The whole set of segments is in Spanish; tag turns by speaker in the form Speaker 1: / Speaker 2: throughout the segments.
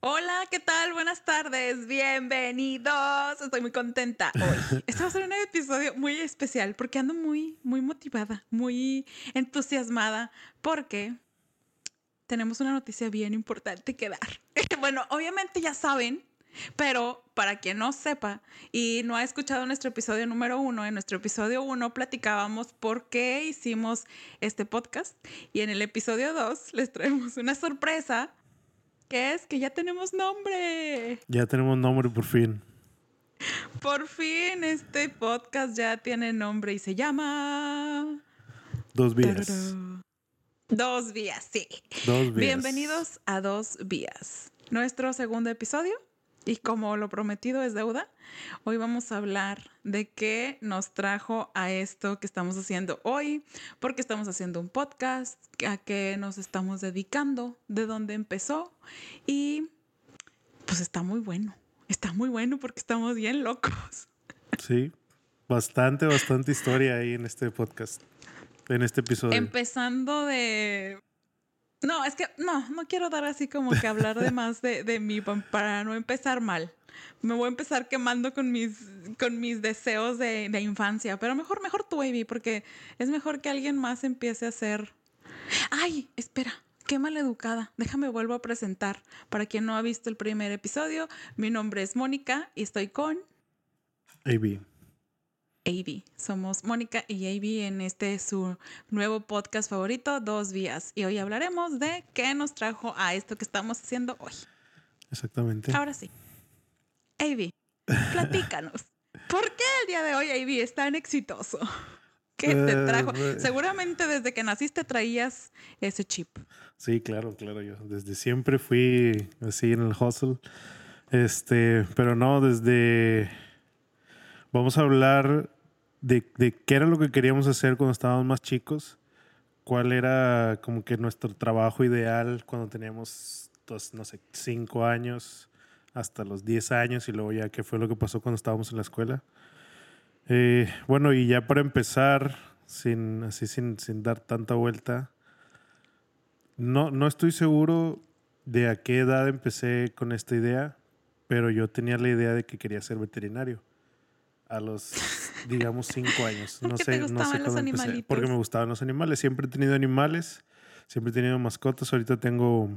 Speaker 1: Hola, ¿qué tal? Buenas tardes, bienvenidos. Estoy muy contenta hoy. Este va a ser un episodio muy especial porque ando muy, muy motivada, muy entusiasmada porque tenemos una noticia bien importante que dar. Bueno, obviamente ya saben, pero para quien no sepa y no ha escuchado nuestro episodio número uno, en nuestro episodio uno platicábamos por qué hicimos este podcast y en el episodio dos les traemos una sorpresa que es que ya tenemos nombre.
Speaker 2: Ya tenemos nombre por fin.
Speaker 1: Por fin este podcast ya tiene nombre y se llama...
Speaker 2: Dos vías.
Speaker 1: Dos vías, sí.
Speaker 2: Dos vías.
Speaker 1: Bienvenidos a Dos vías. Nuestro segundo episodio. Y como lo prometido es deuda, hoy vamos a hablar de qué nos trajo a esto que estamos haciendo hoy, porque estamos haciendo un podcast, a qué nos estamos dedicando, de dónde empezó y pues está muy bueno, está muy bueno porque estamos bien locos.
Speaker 2: Sí, bastante, bastante historia ahí en este podcast, en este episodio.
Speaker 1: Empezando de no, es que no, no quiero dar así como que hablar de más de, de mí para no empezar mal. Me voy a empezar quemando con mis, con mis deseos de, de infancia, pero mejor, mejor tú, baby, porque es mejor que alguien más empiece a hacer. Ay, espera, qué maleducada. Déjame vuelvo a presentar. Para quien no ha visto el primer episodio, mi nombre es Mónica y estoy con.
Speaker 2: AB.
Speaker 1: AB. Somos Mónica y AB en este su nuevo podcast favorito, Dos Vías. Y hoy hablaremos de qué nos trajo a esto que estamos haciendo hoy.
Speaker 2: Exactamente.
Speaker 1: Ahora sí. AB, platícanos. ¿Por qué el día de hoy AB es tan exitoso? ¿Qué te
Speaker 2: Eh,
Speaker 1: trajo? Seguramente desde que naciste traías ese chip.
Speaker 2: Sí, claro, claro. Yo desde siempre fui así en el hustle. Este, pero no, desde. Vamos a hablar de, de qué era lo que queríamos hacer cuando estábamos más chicos. Cuál era como que nuestro trabajo ideal cuando teníamos, dos, no sé, cinco años hasta los 10 años y luego ya qué fue lo que pasó cuando estábamos en la escuela. Eh, bueno, y ya para empezar, sin, así sin, sin dar tanta vuelta, no, no estoy seguro de a qué edad empecé con esta idea, pero yo tenía la idea de que quería ser veterinario. A los, digamos, cinco años.
Speaker 1: ¿Por
Speaker 2: No sé, no sé cómo empecé. Porque me gustaban los animales. Siempre he tenido animales. Siempre he tenido mascotas. Ahorita tengo,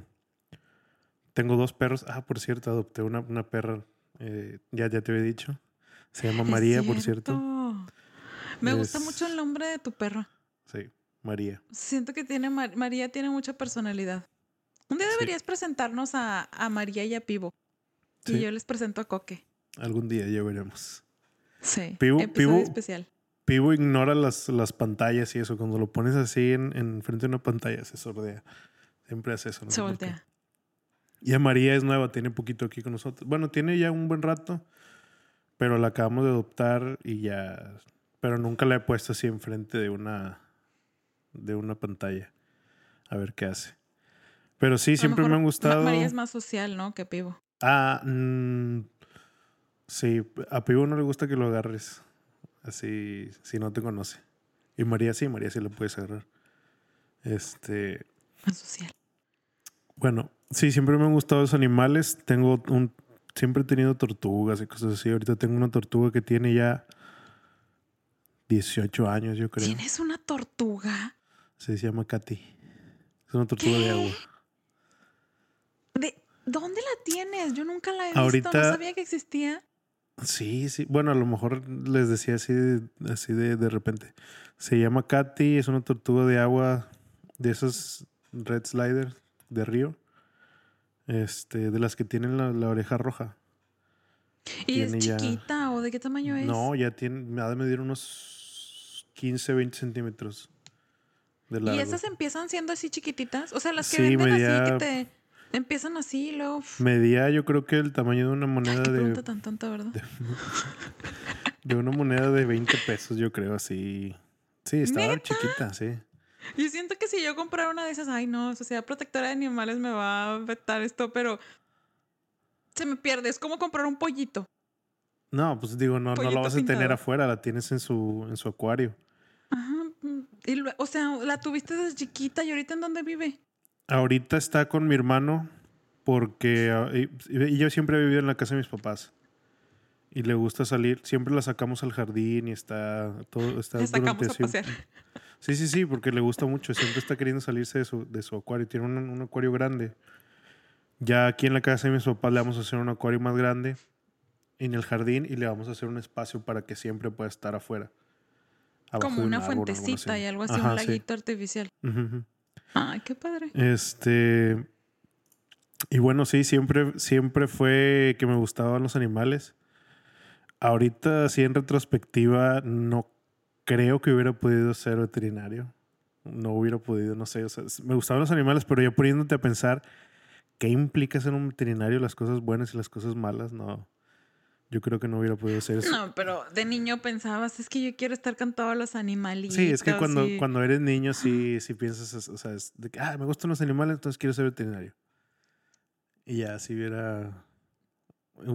Speaker 2: tengo dos perros. Ah, por cierto, adopté una, una perra. eh, ya, ya te había dicho. Se llama María, por cierto.
Speaker 1: Me gusta
Speaker 2: Es-
Speaker 1: mucho el nombre de tu perro.
Speaker 2: Sí, María.
Speaker 1: Siento que tiene Mar- María tiene mucha personalidad. Un día
Speaker 2: Sí.
Speaker 1: deberías presentarnos a, a María y a Pivo. Y
Speaker 2: Sí.
Speaker 1: yo les presento a Coque.
Speaker 2: Algún día ya veremos.
Speaker 1: Sí. Episodio
Speaker 2: Pivo-
Speaker 1: especial.
Speaker 2: Pivo ignora las, las pantallas y eso. Cuando lo pones así en, en frente de una pantalla, se sordea. Siempre hace eso. no
Speaker 1: Se voltea.
Speaker 2: Y a María es nueva, tiene poquito aquí con nosotros. Bueno, tiene ya un buen rato, pero la acabamos de adoptar y ya. Pero nunca la he puesto así enfrente de una, de una pantalla. A ver qué hace. Pero sí,
Speaker 1: A
Speaker 2: siempre me han
Speaker 1: Ma-
Speaker 2: gustado.
Speaker 1: María es más social, ¿no? Que Pivo.
Speaker 2: Ah, mm, sí, a Pivo no le gusta que lo agarres así si no te conoce. Y María sí, María sí lo puedes agarrar. Este,
Speaker 1: Más social.
Speaker 2: bueno, sí, siempre me han gustado los animales. Tengo un, siempre he tenido tortugas y cosas así. Ahorita tengo una tortuga que tiene ya 18 años, yo creo.
Speaker 1: ¿Tienes una tortuga?
Speaker 2: Sí, se llama Katy. Es una tortuga de agua.
Speaker 1: ¿De dónde la tienes? Yo nunca la he visto.
Speaker 2: Ahorita-
Speaker 1: No sabía que existía.
Speaker 2: Sí, sí. Bueno, a lo mejor les decía así de, así de, de repente. Se llama Katy, es una tortuga de agua de esos red slider de río. Este, de las que tienen la, la oreja roja.
Speaker 1: ¿Y es
Speaker 2: ya-
Speaker 1: chiquita o de qué tamaño es?
Speaker 2: No, ya tiene, me ha de medir unos 15, 20 centímetros de
Speaker 1: ¿Y esas empiezan siendo así chiquititas? O sea, las que
Speaker 2: Sí,
Speaker 1: venden así
Speaker 2: medía-
Speaker 1: que te empiezan así y luego...
Speaker 2: Medía yo creo que el tamaño de una moneda
Speaker 1: qué
Speaker 2: de,
Speaker 1: tan tonta, ¿verdad?
Speaker 2: de una moneda de 20 pesos, yo creo, así. Sí, estaba
Speaker 1: ¿Neta?
Speaker 2: chiquita, sí.
Speaker 1: Y siento que si yo comprara una de esas, ay no, Sociedad Protectora de Animales me va a vetar esto, pero se me pierde. Es como comprar un pollito.
Speaker 2: No, pues digo, no, no la vas a tener afuera, la tienes en su, en su acuario.
Speaker 1: Ajá. mm, Y o sea, la tuviste desde chiquita y ahorita en dónde vive.
Speaker 2: Ahorita está con mi hermano porque y, yo siempre he vivido en la casa de mis papás. Y le gusta salir. Siempre la sacamos al jardín y está todo. Está
Speaker 1: La sacamos
Speaker 2: durante
Speaker 1: a
Speaker 2: siempre-
Speaker 1: pasear.
Speaker 2: Sí, sí, sí, porque le gusta mucho. Siempre está queriendo salirse de su, de su acuario. Tiene un, un acuario grande. Ya aquí en la casa de mis papás le vamos a hacer un acuario más grande en el jardín y le vamos a hacer un espacio para que siempre pueda estar afuera.
Speaker 1: Como
Speaker 2: un
Speaker 1: una
Speaker 2: árbol o algo
Speaker 1: fuentecita y algo así,
Speaker 2: Ajá,
Speaker 1: un
Speaker 2: sí.
Speaker 1: laguito artificial. Ay, qué padre.
Speaker 2: Este. Y bueno, sí, siempre, siempre fue que me gustaban los animales. Ahorita, así en retrospectiva, no creo que hubiera podido ser veterinario. No hubiera podido, no sé. o sea, me gustaban los animales, pero ya poniéndote a pensar qué implica ser un veterinario, las cosas buenas y las cosas malas, no. Yo creo que no hubiera podido ser eso.
Speaker 1: No, pero de niño pensabas, es que yo quiero estar con todos los animalitos.
Speaker 2: Sí, es que cuando,
Speaker 1: y-
Speaker 2: cuando eres niño, sí, sí piensas, o sea, es de que, ah, me gustan los animales, entonces quiero ser veterinario. Y ya, si hubiera.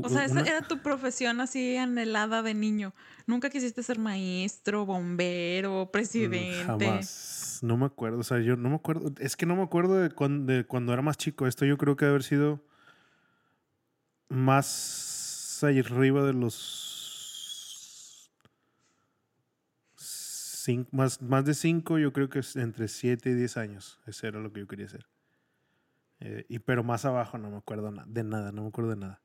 Speaker 1: O sea, esa era tu profesión así anhelada de niño. Nunca quisiste ser maestro, bombero,
Speaker 2: Mm,
Speaker 1: presidente.
Speaker 2: Jamás. No me acuerdo. O sea, yo no me acuerdo. Es que no me acuerdo de, cuan- de cuando era más chico. Esto yo creo que debe haber sido más arriba de los. Cinco, más, más de cinco, yo creo que es entre siete y diez años. Eso era lo que yo quería hacer. Eh, y, pero más abajo no me acuerdo na- de nada, no me acuerdo de nada.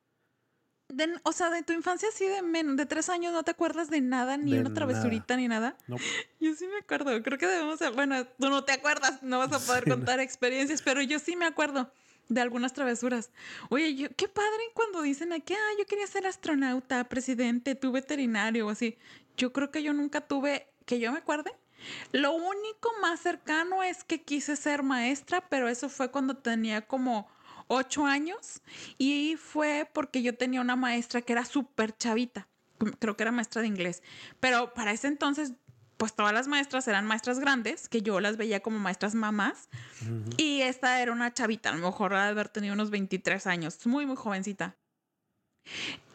Speaker 1: De- o sea, de tu infancia así de menos, de tres años no te acuerdas de nada, ni
Speaker 2: De
Speaker 1: una travesurita, ni nada.
Speaker 2: No,
Speaker 1: Yo sí me acuerdo. Creo que debemos, bueno, tú no te acuerdas, no vas a poder
Speaker 2: Sí, no.
Speaker 1: contar experiencias, pero yo sí me acuerdo de algunas travesuras. Oye, yo, qué padre cuando dicen aquí, ah, yo quería ser astronauta, presidente, tú veterinario o así. Yo creo que yo nunca tuve, que yo me acuerde. Lo único más cercano es que quise ser maestra, pero eso fue cuando tenía como ocho años y fue porque yo tenía una maestra que era súper chavita. Creo que era maestra de inglés. Pero para ese entonces, pues todas las maestras eran maestras grandes, que yo las veía como maestras mamás. Y esta era una chavita, a lo mejor de haber tenido unos 23 años, muy, muy jovencita.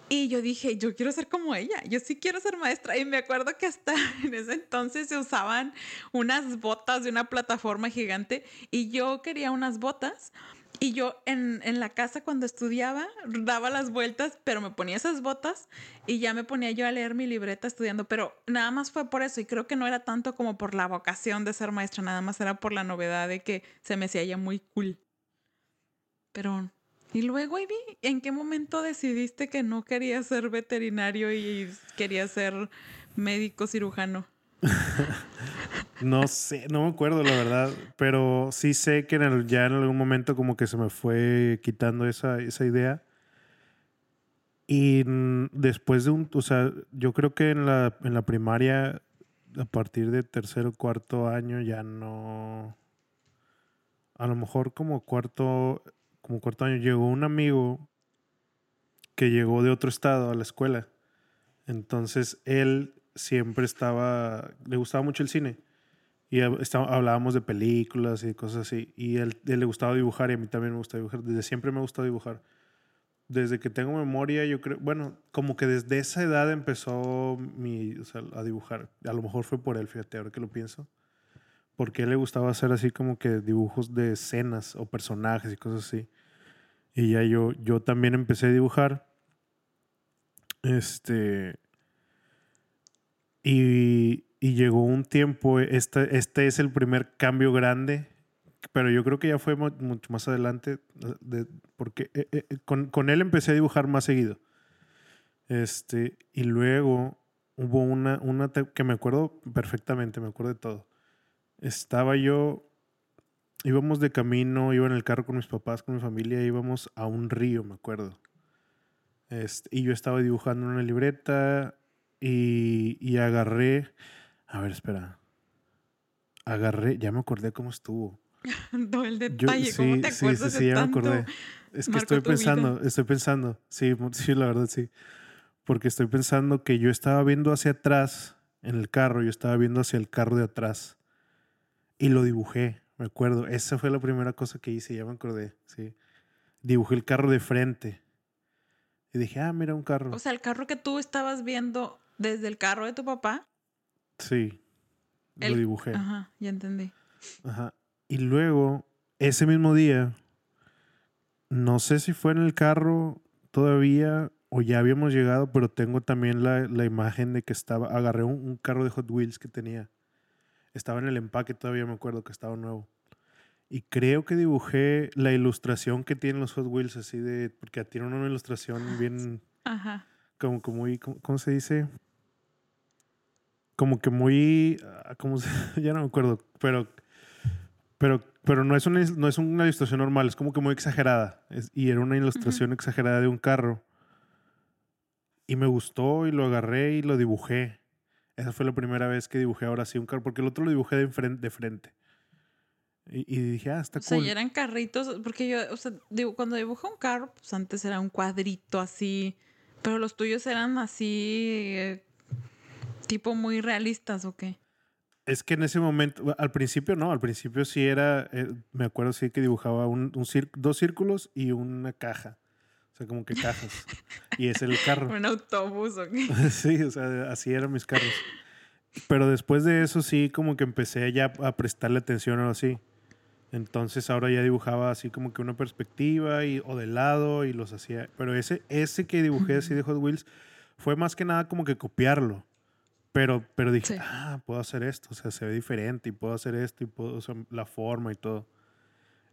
Speaker 1: Y yo dije, yo quiero ser como ella, yo sí quiero ser maestra. Y me acuerdo que hasta en ese entonces se usaban unas botas de una plataforma gigante y yo quería unas botas. Y yo en, en la casa cuando estudiaba daba las vueltas, pero me ponía esas botas y ya me ponía yo a leer mi libreta estudiando. Pero nada más fue por eso y creo que no era tanto como por la vocación de ser maestra, nada más era por la novedad de que se me hacía ya muy cool. Pero, y luego, Ivy, ¿en qué momento decidiste que no querías ser veterinario y querías ser médico cirujano?
Speaker 2: No sé, no me acuerdo la verdad, pero sí sé que en el- ya en algún momento como que se me fue quitando esa, esa idea. Y después de un, o sea, yo creo que en la, en la primaria, a partir de tercero, cuarto año, ya no... A lo mejor como cuarto, como cuarto año llegó un amigo que llegó de otro estado a la escuela. Entonces él siempre estaba, le gustaba mucho el cine. Y estaba- hablábamos de películas y cosas así. Y él, le gustaba dibujar y a mí también me gusta dibujar. Desde siempre me gusta dibujar. Desde que tengo memoria, yo creo, bueno, como que desde esa edad empezó mi, a dibujar. A lo mejor fue por él, fíjate, ahora que lo pienso. Porque él le gustaba hacer así como que dibujos de escenas o personajes y cosas así. Y ya yo, yo también empecé a dibujar. Este. Y, y llegó un tiempo, este, este es el primer cambio grande, pero yo creo que ya fue mu- mucho más adelante, eh, de- porque eh, eh, con, con él empecé a dibujar más seguido. Este, y luego hubo una, una que me acuerdo perfectamente, me acuerdo de todo. Estaba yo, íbamos de camino, iba en el carro con mis papás, con mi familia, íbamos a un río, me acuerdo. Este, y yo estaba dibujando una libreta y, y agarré. A ver, espera. Agarré, ya me acordé cómo estuvo.
Speaker 1: Todo el
Speaker 2: Yo,
Speaker 1: detalle, ¿cómo te
Speaker 2: sí,
Speaker 1: acuerdas
Speaker 2: sí, sí,
Speaker 1: de
Speaker 2: ya me acordé. Es que estoy
Speaker 1: vida?
Speaker 2: pensando, estoy pensando. Sí, sí, la verdad sí. Porque estoy pensando que yo estaba viendo hacia atrás en el carro, yo estaba viendo hacia el carro de atrás. Y lo dibujé, me acuerdo. Esa fue la primera cosa que hice, ya me acordé, sí. Dibujé el carro de frente. Y dije, ah, mira un carro.
Speaker 1: O sea, el carro que tú estabas viendo desde el carro de tu papá.
Speaker 2: sí, lo dibujé.
Speaker 1: Ajá, ya entendí.
Speaker 2: Ajá. Y luego, ese mismo día, no sé si fue en el carro todavía o ya habíamos llegado, pero tengo también la, la imagen de que estaba, agarré un, un, carro de Hot Wheels que tenía. Estaba en el empaque, todavía me acuerdo que estaba nuevo. Y creo que dibujé la ilustración que tienen los Hot Wheels, así de, porque tienen una ilustración bien,
Speaker 1: Ajá.
Speaker 2: como ¿cómo, cómo se dice? Como que muy, ah, ¿cómo se, ya no me acuerdo, pero, pero, pero no es una, no es una ilustración normal, es como que muy exagerada. Es- y era una ilustración exagerada de un carro. Y me gustó y lo agarré y lo dibujé. Esa fue la primera vez que dibujé ahora sí un carro, porque el otro lo dibujé de, enfren- de frente. Y, y dije, ah, está
Speaker 1: O sea,
Speaker 2: cool.
Speaker 1: eran carritos, porque yo, o sea, digo, cuando dibujo un carro, pues antes era un cuadrito así, pero los tuyos eran así, eh, tipo muy realistas, ¿o qué?
Speaker 2: Es que en ese momento, al principio no, al principio sí era, eh, me acuerdo sí que dibujaba un, un cir- dos círculos y una caja. O sea, como que cajas. y es el carro.
Speaker 1: Un autobús, ¿o qué?
Speaker 2: sí, o sea, así eran mis carros. Pero después de eso sí como que empecé ya a prestarle atención o así. Entonces ahora ya dibujaba así como que una perspectiva y, o de lado y los hacía. Pero ese, ese que dibujé así de Hot Wheels fue más que nada como que copiarlo. Pero, pero dije,
Speaker 1: Sí.
Speaker 2: ah, puedo hacer esto, o sea, se ve diferente y puedo hacer esto y puedo, o sea, la forma y todo.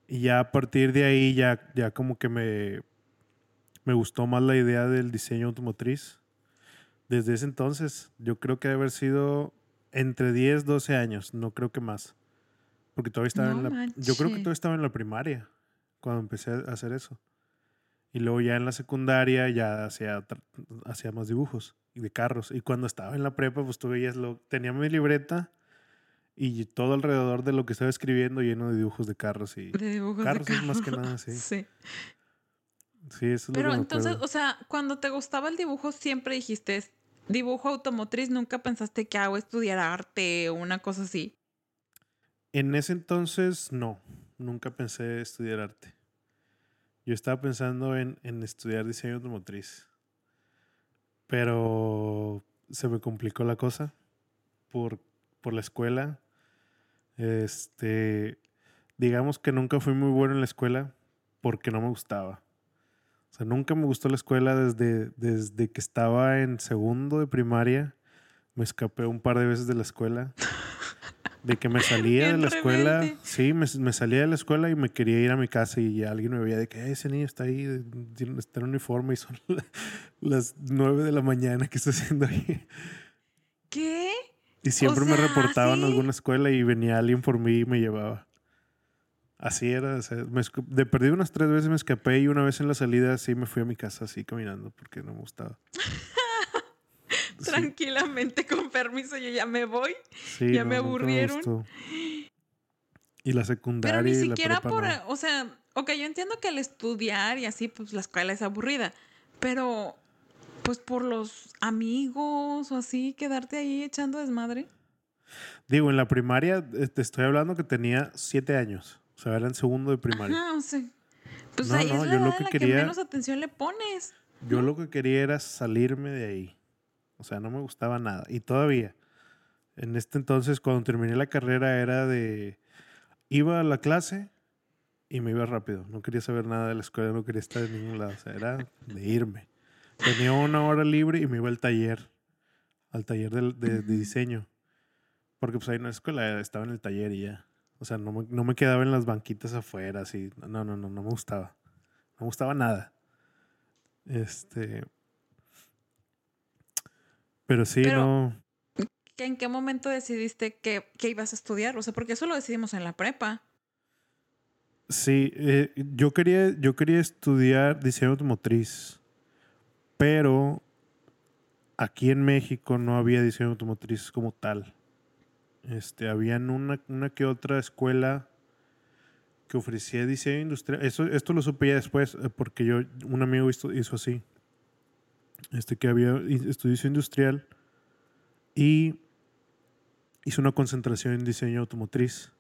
Speaker 2: Y ya a partir de ahí ya, ya como que me, me gustó más la idea del diseño automotriz. Desde ese entonces, yo creo que debe haber sido entre 10, 12 años, no creo que más. Porque todavía estaba
Speaker 1: No
Speaker 2: en la... Yo creo que todavía estaba en la primaria cuando empecé a hacer eso. Y luego ya en la secundaria ya hacía, hacía más dibujos de carros. Y cuando estaba en la prepa, pues tú veías lo... Tenía mi libreta y todo alrededor de lo que estaba escribiendo lleno de dibujos de carros y...
Speaker 1: De dibujos
Speaker 2: Carros
Speaker 1: de
Speaker 2: es más que nada, sí.
Speaker 1: Sí.
Speaker 2: Sí, eso es lo
Speaker 1: Pero
Speaker 2: que me
Speaker 1: entonces, o sea, cuando te gustaba el dibujo, siempre dijiste dibujo automotriz, nunca pensaste que hago estudiar arte o una cosa así.
Speaker 2: En ese entonces, no. Nunca pensé estudiar arte. Yo estaba pensando en, en estudiar diseño automotriz. Pero se me complicó la cosa por, por la escuela. Este, digamos que nunca fui muy bueno en la escuela porque no me gustaba. O sea, nunca me gustó la escuela desde, desde que estaba en segundo de primaria. Me escapé un par de veces de la escuela. De que me salía de la escuela.
Speaker 1: rebelde.
Speaker 2: Sí, me, me salía de la escuela y me quería ir a mi casa y alguien me veía de que "Eh, ese niño está ahí, tiene- está en uniforme y son la- las nueve de la mañana que está haciendo ahí.
Speaker 1: ¿Qué?
Speaker 2: Y siempre me
Speaker 1: sea,
Speaker 2: reportaban a
Speaker 1: ¿sí?
Speaker 2: alguna escuela y venía alguien por mí y me llevaba. Así era. o sea, me de perdido unas tres veces me escapé y una vez en la salida sí me fui a mi casa así caminando porque no me gustaba. Sí,
Speaker 1: Tranquilamente, con permiso, yo ya me voy.
Speaker 2: sí,
Speaker 1: ya
Speaker 2: no,
Speaker 1: me aburrieron.
Speaker 2: Y la secundaria
Speaker 1: Pero ni
Speaker 2: y la
Speaker 1: siquiera por,
Speaker 2: no.
Speaker 1: o sea, ok, yo entiendo que el estudiar y así, pues la escuela es aburrida, pero pues por los amigos o así, quedarte ahí echando desmadre.
Speaker 2: Digo, en la primaria eh, te estoy hablando que tenía siete años. O sea, era en segundo de primaria.
Speaker 1: Ajá, o sea, pues
Speaker 2: No,
Speaker 1: ahí
Speaker 2: no,
Speaker 1: es la
Speaker 2: yo lo
Speaker 1: edad
Speaker 2: que
Speaker 1: en la
Speaker 2: quería-
Speaker 1: que menos atención le pones.
Speaker 2: Yo lo que quería era salirme de ahí. O sea, no me gustaba nada. Y todavía, en este entonces, cuando terminé la carrera, era de... Iba a la clase y me iba rápido. No quería saber nada de la escuela, no quería estar en ningún lado. O sea, era de irme. Tenía una hora libre y me iba al taller. Al taller de diseño. Porque pues ahí en la escuela estaba en el taller y ya. O sea, no me, no me quedaba en las banquitas afuera, así. No, no, no, no me gustaba. No me gustaba nada. Este. Pero sí,
Speaker 1: Pero-
Speaker 2: no.
Speaker 1: ¿Que ¿En qué momento decidiste que, que ibas a estudiar? O sea, porque eso lo decidimos en la prepa.
Speaker 2: Sí, eh, yo, quería, yo quería estudiar diseño automotriz. Pero aquí en México no había diseño automotriz como tal. Este, habían una, una que otra escuela que ofrecía diseño industrial. Eso, esto lo supe ya después, eh, porque yo, un amigo hizo, hizo así. Este que había diseño industrial y hizo una concentración en diseño automotriz.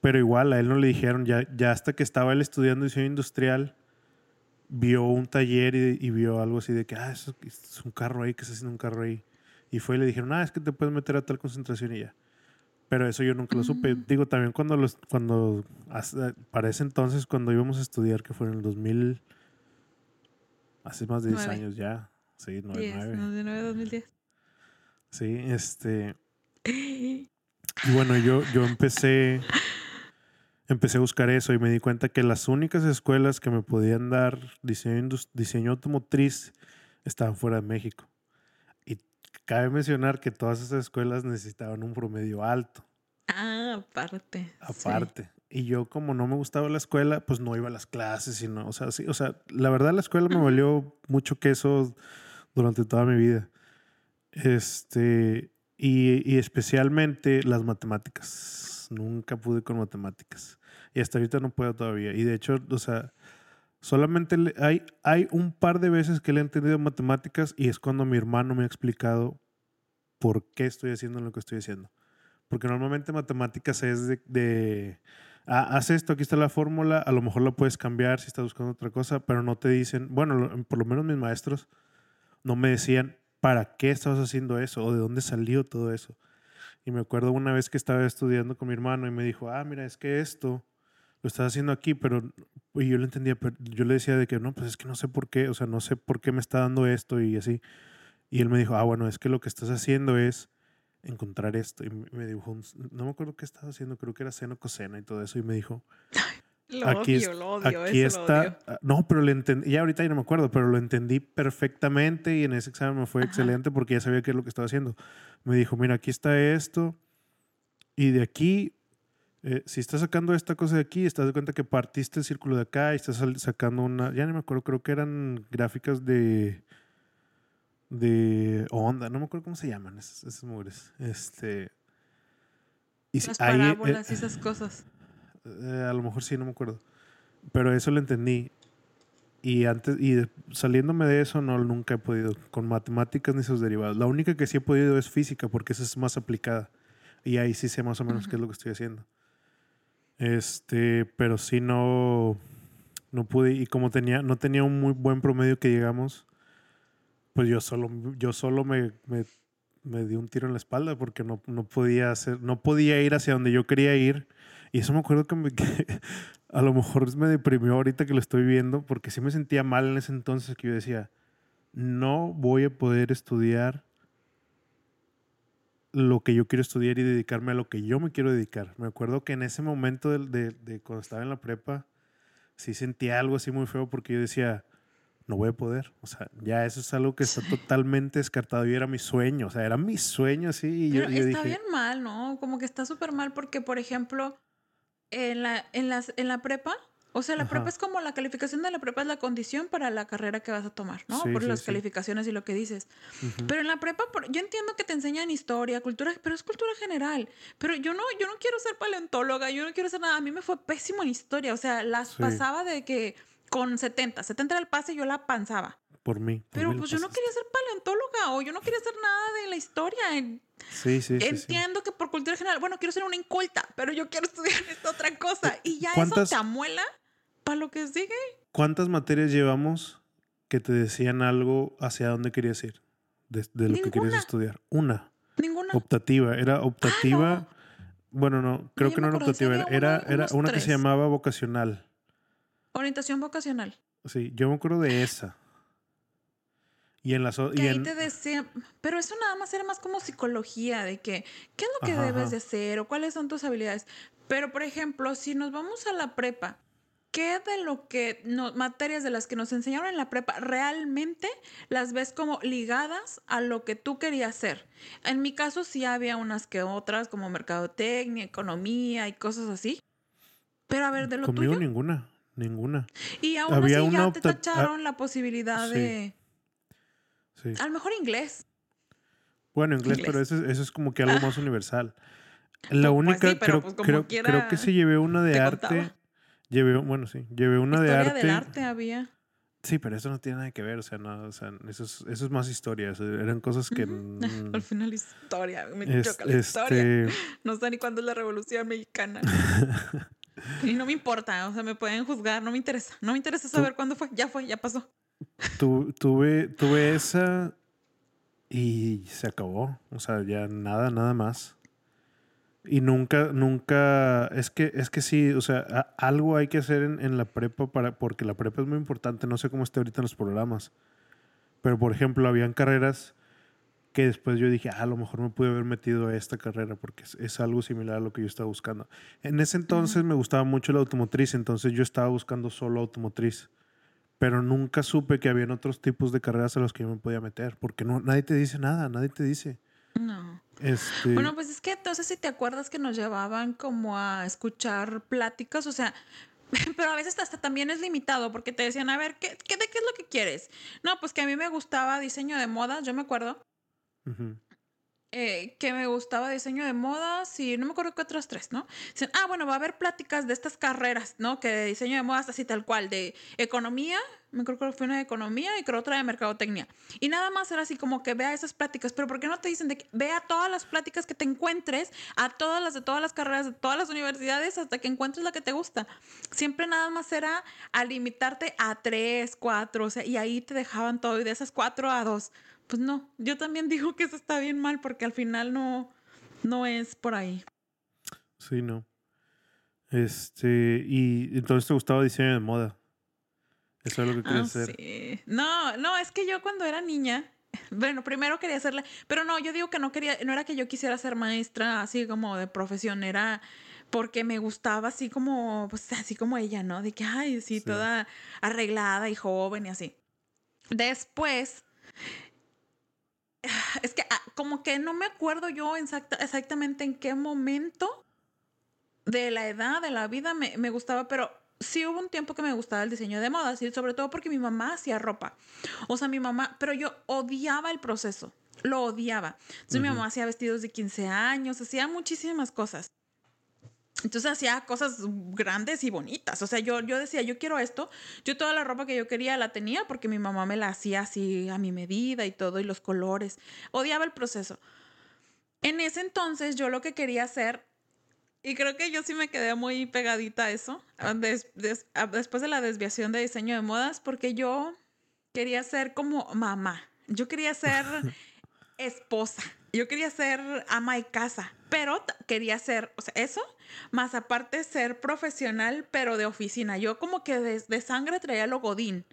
Speaker 2: Pero igual a él no le dijeron, ya, ya hasta que estaba él estudiando diseño industrial, vio un taller y, y vio algo así de que, ah, eso es un carro ahí, que está haciendo un carro ahí. Y fue y le dijeron, ah, es que te puedes meter a tal concentración y ya. Pero eso yo nunca lo supe.
Speaker 1: Mm.
Speaker 2: Digo, también cuando los, cuando, hasta- para ese entonces, cuando íbamos a estudiar, que fue en el 2000, hace más de 10
Speaker 1: Nueve.
Speaker 2: años ya. Sí, 9,
Speaker 1: 10, 99, 2010.
Speaker 2: Sí, este. Y bueno, yo, yo empecé, empecé a buscar eso y me di cuenta que las únicas escuelas que me podían dar diseño, diseño automotriz estaban fuera de México. Y cabe mencionar que todas esas escuelas necesitaban un promedio alto,
Speaker 1: Ah, aparte. sí.
Speaker 2: aparte. Y yo como no me gustaba la escuela, pues no iba a las clases y no, o sea, sí, o sea, la verdad la escuela me valió mucho queso durante toda mi vida. Este, y, y especialmente las matemáticas. Nunca pude con matemáticas. Y hasta ahorita no puedo todavía. Y de hecho, o sea, solamente hay, hay un par de veces que le he entendido matemáticas y es cuando mi hermano me ha explicado por qué estoy haciendo lo que estoy haciendo. Porque normalmente matemáticas es de, de ah, haz esto, aquí está la fórmula, a lo mejor la puedes cambiar si estás buscando otra cosa, pero no te dicen, bueno, por lo menos mis maestros no me decían para qué estabas haciendo eso o de dónde salió todo eso. Y me acuerdo una vez que estaba estudiando con mi hermano y me dijo, ah, mira, es que esto lo estás haciendo aquí, pero y yo lo entendía, pero yo le decía de que no, pues es que no sé por qué, o sea, no sé por qué me está dando esto y así. Y él me dijo, ah, bueno, es que lo que estás haciendo es encontrar esto. Y me dibujó, no me acuerdo qué estaba haciendo, creo que era seno, coseno y todo eso. Y me dijo,
Speaker 1: Lo
Speaker 2: aquí,
Speaker 1: odio,
Speaker 2: es-
Speaker 1: lo odio.
Speaker 2: aquí
Speaker 1: eso lo
Speaker 2: está.
Speaker 1: odio.
Speaker 2: ah, No, pero le entendí, ya ahorita ya no me acuerdo, pero lo entendí perfectamente y en ese examen me fue
Speaker 1: Ajá.
Speaker 2: excelente porque ya sabía qué es lo que estaba haciendo. Me dijo, mira, aquí está esto y de aquí, eh, si estás sacando esta cosa de aquí, estás de cuenta que partiste el círculo de acá y estás sacando una, ya no me acuerdo, creo que eran gráficas de de onda, no me acuerdo cómo se llaman esas, esas mugres. Este y si-
Speaker 1: Las
Speaker 2: ahí, eh,
Speaker 1: parábolas y esas cosas.
Speaker 2: Eh, a lo mejor sí, no me acuerdo. Pero eso lo entendí. Y antes, y de- saliéndome de eso, no, nunca he podido. Con matemáticas ni sus derivados. La única que sí he podido es física, porque esa es más aplicada. Y ahí sí sé más o menos qué es lo que estoy haciendo. Este, pero sí no, no pude. Y como tenía, no tenía un muy buen promedio que llegamos, pues yo solo, yo solo me, me, me di un tiro en la espalda porque no, no podía hacer, no podía ir hacia donde yo quería ir. Y eso me acuerdo que, me- que a lo mejor me deprimió ahorita que lo estoy viendo, porque sí me sentía mal en ese entonces que yo decía, no voy a poder estudiar lo que yo quiero estudiar y dedicarme a lo que yo me quiero dedicar. Me acuerdo que en ese momento de, de- de cuando estaba en la prepa, sí sentía algo así muy feo porque yo decía, no voy a poder. O sea, ya eso es algo que está totalmente descartado y era mi sueño. O sea, era mi sueño así. Y yo,
Speaker 1: Pero
Speaker 2: y yo
Speaker 1: está
Speaker 2: dije,
Speaker 1: bien mal, ¿no? Como que está súper mal porque, por ejemplo, en la, en las, en la prepa, o sea, la
Speaker 2: Ajá.
Speaker 1: prepa es como la calificación de la prepa es la condición para la carrera que vas a tomar, ¿no?
Speaker 2: Sí,
Speaker 1: por
Speaker 2: sí,
Speaker 1: las
Speaker 2: sí.
Speaker 1: calificaciones y lo que dices. Pero en la prepa, por- yo entiendo que te enseñan historia, cultura, pero es cultura general. Pero yo no, yo no quiero ser paleontóloga, yo no quiero ser nada. A mí me fue pésimo en historia. O sea, las pasaba de que con 70, 70 era el pase yo la panzaba.
Speaker 2: Por mí. por
Speaker 1: Pero
Speaker 2: mí
Speaker 1: pues yo no quería ser paleontóloga o yo no quería hacer nada de la historia.
Speaker 2: Sí, sí, sí, sí.
Speaker 1: Entiendo que por cultura general, bueno, quiero ser una inculta, pero yo quiero estudiar esta otra cosa. Y ya eso
Speaker 2: ¿Cuántas-
Speaker 1: te amuela para lo que sigue.
Speaker 2: ¿Cuántas materias llevamos que te decían algo hacia dónde querías ir? De, de lo que querías estudiar. Una.
Speaker 1: Ninguna.
Speaker 2: Optativa. Era optativa. Bueno, no, creo que no era optativa. Era,
Speaker 1: uno-
Speaker 2: era una que se llamaba vocacional.
Speaker 1: Orientación vocacional.
Speaker 2: Sí, yo me acuerdo de esa. Y en las
Speaker 1: Que
Speaker 2: y
Speaker 1: ahí
Speaker 2: en-
Speaker 1: te decía, pero eso nada más era más como psicología, de que, ¿qué es lo que
Speaker 2: Ajá,
Speaker 1: debes
Speaker 2: ajá.
Speaker 1: de hacer o cuáles son tus habilidades? Pero, por ejemplo, si nos vamos a la prepa, ¿qué de lo que, no, materias de las que nos enseñaron en la prepa realmente las ves como ligadas a lo que tú querías hacer? En mi caso sí había unas que otras, como mercadotecnia, economía y cosas así. Pero a ver, de lo
Speaker 2: conmigo
Speaker 1: tuyo.
Speaker 2: ninguna, ninguna.
Speaker 1: Y aún
Speaker 2: había
Speaker 1: así ya te
Speaker 2: ah,
Speaker 1: tacharon la posibilidad
Speaker 2: sí.
Speaker 1: de,
Speaker 2: Sí.
Speaker 1: a lo mejor inglés.
Speaker 2: Bueno, inglés,
Speaker 1: Inglés.
Speaker 2: pero eso, es- eso es como que algo más universal. La
Speaker 1: Pues
Speaker 2: única,
Speaker 1: sí,
Speaker 2: creo,
Speaker 1: pues como
Speaker 2: creo,
Speaker 1: quiera
Speaker 2: creo que sí llevé una de
Speaker 1: te
Speaker 2: arte.
Speaker 1: contaba.
Speaker 2: Llevé, bueno, sí, llevé una de arte.
Speaker 1: del arte había.
Speaker 2: Sí, pero eso no tiene nada que ver, o sea, no, o sea, eso es, eso es más historia, o sea, eran cosas que...
Speaker 1: Al final historia, me
Speaker 2: es-
Speaker 1: choca la historia.
Speaker 2: este,
Speaker 1: No sé ni cuándo es la Revolución Mexicana. y no me importa, o sea, me pueden juzgar, no me interesa. No me interesa saber cuándo fue, ya fue, ya pasó.
Speaker 2: Tu- tuve, tuve esa y se acabó, o sea, ya nada, nada más. Y nunca, nunca, es que, es que sí, o sea, algo hay que hacer en, en, la prepa para, porque la prepa es muy importante, no sé cómo está ahorita en los programas, pero por ejemplo, habían carreras que después yo dije, ah, a lo mejor me pude haber metido a esta carrera porque es, algo similar a lo que yo estaba buscando. En ese entonces me gustaba mucho la automotriz, entonces yo estaba buscando solo automotriz, pero nunca supe que habían otros tipos de carreras a los que yo me podía meter, porque no, nadie te dice nada, nadie te dice.
Speaker 1: No. Este... Bueno, pues es que entonces si te acuerdas que nos llevaban como a escuchar pláticas, o sea, pero a veces hasta también es limitado porque te decían, a ver, ¿qué, qué, ¿de qué es lo que quieres? No, pues que a mí me gustaba diseño de moda, yo me acuerdo eh, que me gustaba diseño de modas y no me acuerdo qué otras tres, ¿no? Dicen, ah, bueno, va a haber pláticas de estas carreras, ¿no? Que de diseño de modas así tal cual, de economía, me acuerdo que fue una de economía y creo otra de mercadotecnia. Y nada más era así como que vea esas pláticas, pero ¿por qué no te dicen de que vea todas las pláticas que te encuentres, a todas las de todas las carreras, de todas las universidades, hasta que encuentres la que te gusta? Siempre nada más era a limitarte a tres, cuatro, o sea, y ahí te dejaban todo, y de esas cuatro a dos pues no, yo también digo que eso está bien mal porque al final no, no es por ahí.
Speaker 2: Sí, no. Este, y entonces te gustaba diseño de moda. Eso es lo que querías ah, hacer. Sí.
Speaker 1: No, no, es que yo cuando era niña, bueno, primero quería hacerle, pero no, yo digo que no quería, no era que yo quisiera ser maestra así como de profesión, era porque me gustaba así como, pues así como ella, ¿no? De que, ay, sí. toda arreglada y joven y así. Después, es que ah, como que no me acuerdo yo exactamente en qué momento de la edad, de la vida me, me, gustaba, pero sí hubo un tiempo que me gustaba el diseño de moda, ¿sí? sobre todo porque mi mamá hacía ropa. O sea, mi mamá, pero yo odiaba el proceso, lo odiaba. Entonces mi mamá hacía vestidos de 15 años, hacía muchísimas cosas. Entonces hacía cosas grandes y bonitas. O sea, yo, yo decía, yo quiero esto. Yo toda la ropa que yo quería la tenía porque mi mamá me la hacía así a mi medida y todo, y los colores. Odiaba el proceso. En ese entonces yo lo que quería hacer, y creo que yo sí me quedé muy pegadita a eso, después de la desviación de diseño de modas, porque yo quería ser como mamá. Yo quería ser esposa. Yo quería ser ama de casa, pero quería ser, o sea, eso, más aparte ser profesional, pero de oficina. Yo como que de, sangre traía lo godín,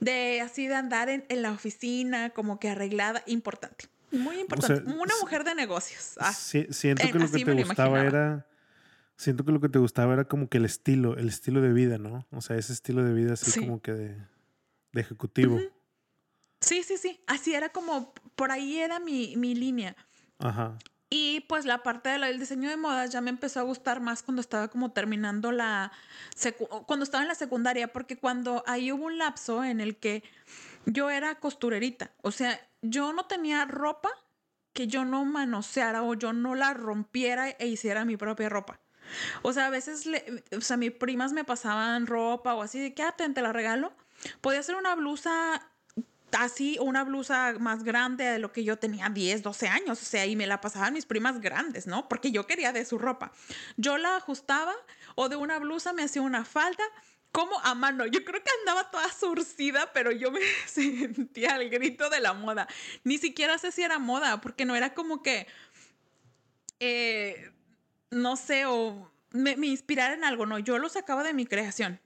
Speaker 1: de así de andar en, la oficina, como que arreglada, importante. Muy importante. una mujer de negocios.
Speaker 2: Ah, siento que lo que te gustaba era. Siento que lo que te gustaba era como que el estilo, el estilo de vida, ¿no? O sea, ese estilo de vida así como que de, ejecutivo.
Speaker 1: Sí, sí, sí. Así era como, por ahí era mi, mi línea. Ajá. Y pues la parte del diseño de modas ya me empezó a gustar más cuando estaba como terminando la, cuando estaba en la secundaria, porque cuando ahí hubo un lapso en el que yo era costurerita, o sea, yo no tenía ropa que yo no manoseara o yo no la rompiera e hiciera mi propia ropa. O sea, a veces, o sea, mis primas me pasaban ropa o así, de que, ah, te la regalo. Podía ser una blusa así una blusa más grande de lo que yo tenía 10, 12 años, o sea, y me la pasaban mis primas grandes, ¿no? Porque yo quería de su ropa. Yo la ajustaba o de una blusa me hacía una falda como a mano. Yo creo que andaba toda surcida, pero yo me sentía el grito de la moda. Ni siquiera sé si era moda, porque no era como que, eh, no sé, o me, me inspirara en algo, no, yo lo sacaba de mi creación.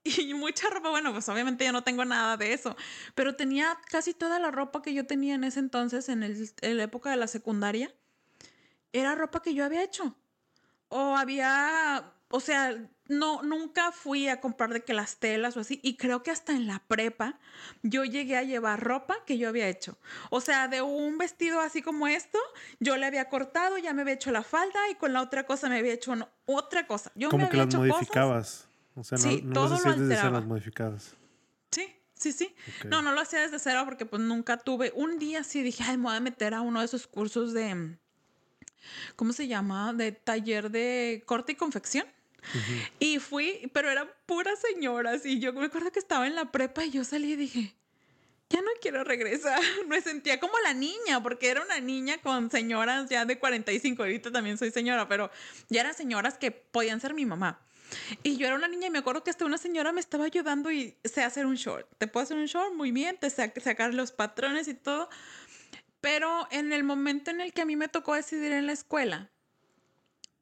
Speaker 1: y mucha ropa, bueno, pues obviamente yo no tengo nada de eso, pero tenía casi toda la ropa que yo tenía en ese entonces, en, el, en la época de la secundaria, era ropa que yo había hecho. O había, o sea, no, nunca fui a comprar de que las telas o así, y creo que hasta en la prepa yo llegué a llevar ropa que yo había hecho. O sea, de un vestido así como esto, yo le había cortado, ya me había hecho la falda y con la otra cosa me había hecho otra cosa. Yo
Speaker 2: me había que las modificabas. O sea, no, sí, no todo lo desde cero las modificadas.
Speaker 1: Sí, sí, sí. No, no lo hacía desde cero porque pues nunca tuve. Un día sí dije, ay, me voy a meter a uno de esos cursos de, ¿cómo se llama? De taller de corte y confección. Y fui, pero eran puras señoras. Y yo me acuerdo que estaba en la prepa y yo salí y dije, ya no quiero regresar. Me sentía como la niña, porque era una niña con señoras ya de 45. Ahorita también soy señora, pero ya eran señoras que podían ser mi mamá. Y yo era una niña y me acuerdo que hasta una señora me estaba ayudando y sé hacer un short. Te puedo hacer un short muy bien, te sacar los patrones y todo. Pero en el momento en el que a mí me tocó decidir en la escuela,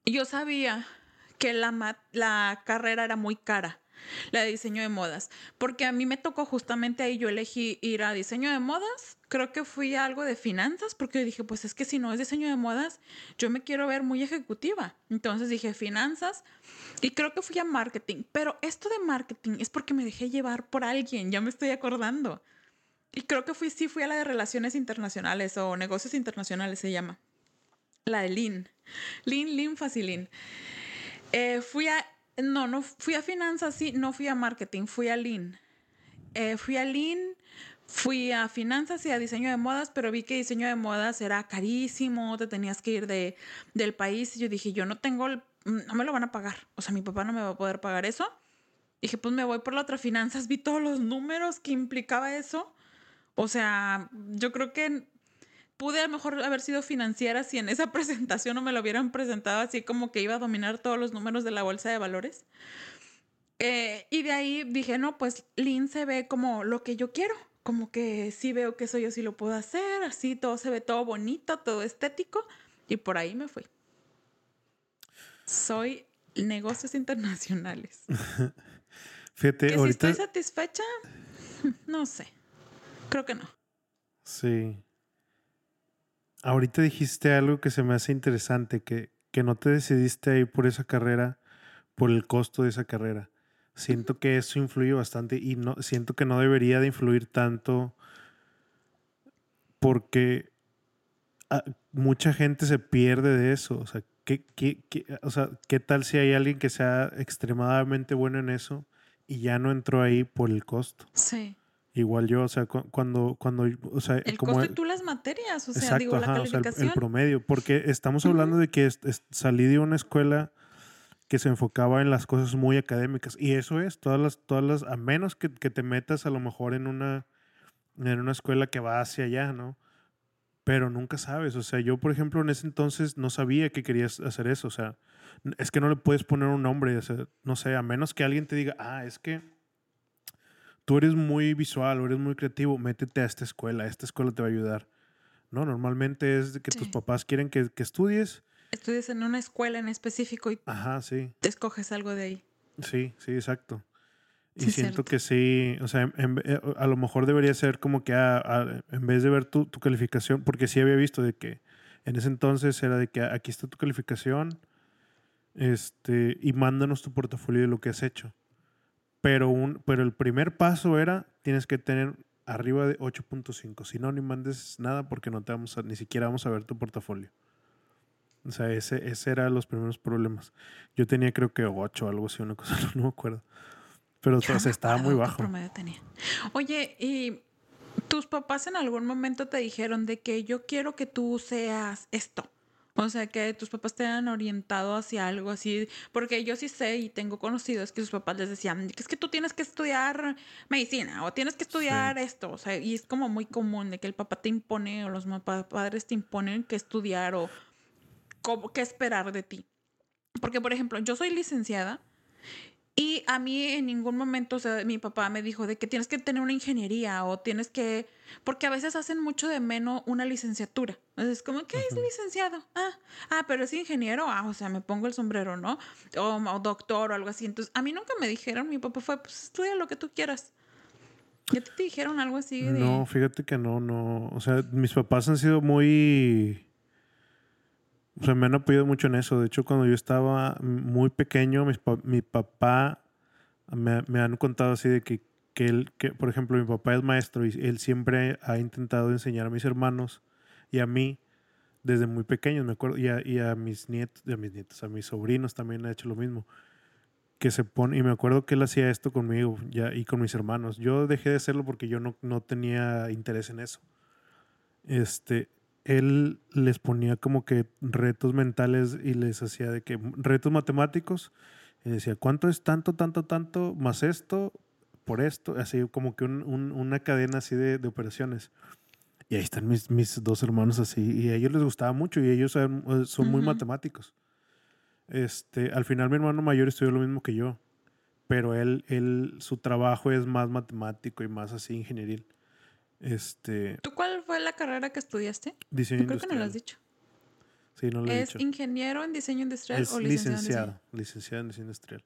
Speaker 1: yo sabía que la, la carrera era muy cara, la de diseño de modas, porque a mí me tocó justamente ahí, yo elegí ir a diseño de modas, creo que fui a algo de finanzas, porque dije, pues es que si no es diseño de modas, yo me quiero ver muy ejecutiva. Entonces dije finanzas y creo que fui a marketing, pero esto de marketing es porque me dejé llevar por alguien, ya me estoy acordando. Y creo que fui, sí fui a la de relaciones internacionales o negocios internacionales se llama. La de Lean. Lean, Lean, Facilin. Eh, fui a, no, no fui a finanzas, sí, no fui a marketing, fui a Lean. Eh, fui a Lean, fui a finanzas y a diseño de modas, pero vi que diseño de modas era carísimo, te tenías que ir de, del país. Y yo dije, yo no tengo, no me lo van a pagar. O sea, mi papá no me va a poder pagar eso. Dije, pues me voy por la otra finanzas, vi todos los números que implicaba eso. O sea, yo creo que pude a lo mejor haber sido financiera si en esa presentación no me lo hubieran presentado así como que iba a dominar todos los números de la bolsa de valores. Eh, y de ahí dije, no, pues Lynn se ve como lo que yo quiero, como que sí veo que eso yo sí lo puedo hacer, así todo se ve todo bonito, todo estético, y por ahí me fui. Soy negocios internacionales.
Speaker 2: Fíjate, ahorita...
Speaker 1: ¿Estoy satisfecha? No sé. Creo que no.
Speaker 2: Sí. Ahorita dijiste algo que se me hace interesante, que, que no te decidiste a ir por esa carrera por el costo de esa carrera. Siento que eso influye bastante y no siento que no debería de influir tanto porque ah, mucha gente se pierde de eso. O sea, ¿qué, qué, o sea, ¿qué tal si hay alguien que sea extremadamente bueno en eso y ya no entró ahí por el costo?
Speaker 1: Sí.
Speaker 2: Igual yo, o sea, cuando, cuando, o sea,
Speaker 1: el
Speaker 2: como
Speaker 1: costo y tú las materias, o sea, digo, la calificación.
Speaker 2: el, promedio, porque estamos hablando de que salí de una escuela que se enfocaba en las cosas muy académicas y eso es, todas las, todas las, a menos que, que te metas a lo mejor en una, en una escuela que va hacia allá, ¿no? Pero nunca sabes, o sea, yo por ejemplo en ese entonces no sabía que querías hacer eso, o sea, es que no le puedes poner un nombre, o sea, no sé, a menos que alguien te diga, ah, es que tú eres muy visual o eres muy creativo, métete a esta escuela, esta escuela te va a ayudar. No, normalmente es que tus papás quieren que, estudies.
Speaker 1: Estudies en una escuela en específico y
Speaker 2: Ajá, sí.
Speaker 1: te escoges algo de ahí.
Speaker 2: Sí, sí, exacto. Y siento que sí, o sea, eh, a lo mejor debería ser como que ah, en vez de ver tu, tu, calificación, porque sí había visto de que en ese entonces era de que ah, aquí está tu calificación este, y mándanos tu portafolio de lo que has hecho. Pero, un, pero el primer paso era, tienes que tener arriba de 8.5. Si no, ni mandes nada porque no te vamos a, ni siquiera vamos a ver tu portafolio. O sea, ese, ese era los primeros problemas. Yo tenía creo que 8 o algo así, una cosa, no, me acuerdo. Pero estaba muy bajo.
Speaker 1: Tenía. Oye, ¿y tus papás en algún momento te dijeron de que yo quiero que tú seas esto? O sea, que tus papás te han orientado hacia algo así, porque yo sí sé y tengo conocidos que sus papás les decían, es que tú tienes que estudiar medicina o tienes que estudiar esto, o sea, y es como muy común de que el papá te impone o los padres te imponen que estudiar o cómo, qué esperar de ti. Porque, por ejemplo, yo soy licenciada y a mí en ningún momento, o sea, mi papá me dijo de que tienes que tener una ingeniería o tienes que, porque a veces hacen mucho de menos una licenciatura. Es como, ¿qué es licenciado? Ah, ah, pero es ingeniero. Ah, o sea, me pongo el sombrero, ¿no? O, doctor o algo así. Entonces, a mí nunca me dijeron, mi papá fue, pues estudia lo que tú quieras. ¿Ya te, te dijeron algo así? De...
Speaker 2: No, fíjate que no, no. O sea, mis papás han sido muy o sea, me han apoyado mucho en eso. De hecho, cuando yo estaba muy pequeño, mi papá me, me, han contado así de que, que él, que, por ejemplo, mi papá es maestro y él siempre ha intentado enseñar a mis hermanos y a mí desde muy pequeños, me acuerdo, y a, y a mis nietos, a mis nietos, a mis sobrinos también ha hecho lo mismo. Que se pone, y me acuerdo que él hacía esto conmigo ya, y con mis hermanos. Yo dejé de hacerlo porque yo no, no tenía interés en eso. Este, él les ponía como que retos mentales y les hacía de que retos matemáticos y decía, ¿cuánto es tanto, tanto, tanto más esto por esto? Así como que una cadena así de, operaciones. Y ahí están mis, mis, dos hermanos así y a ellos les gustaba mucho y ellos son, muy matemáticos. Este, al final mi hermano mayor estudió lo mismo que yo, pero él, él, su trabajo es más matemático y más así ingenieril. Este,
Speaker 1: ¿Tú cuál fue la carrera que estudiaste?
Speaker 2: Diseño
Speaker 1: Creo que no lo has dicho.
Speaker 2: Sí, no lo he
Speaker 1: ¿Es
Speaker 2: dicho.
Speaker 1: ingeniero en diseño industrial
Speaker 2: Es
Speaker 1: o licenciado?
Speaker 2: licenciado, licenciado en diseño industrial.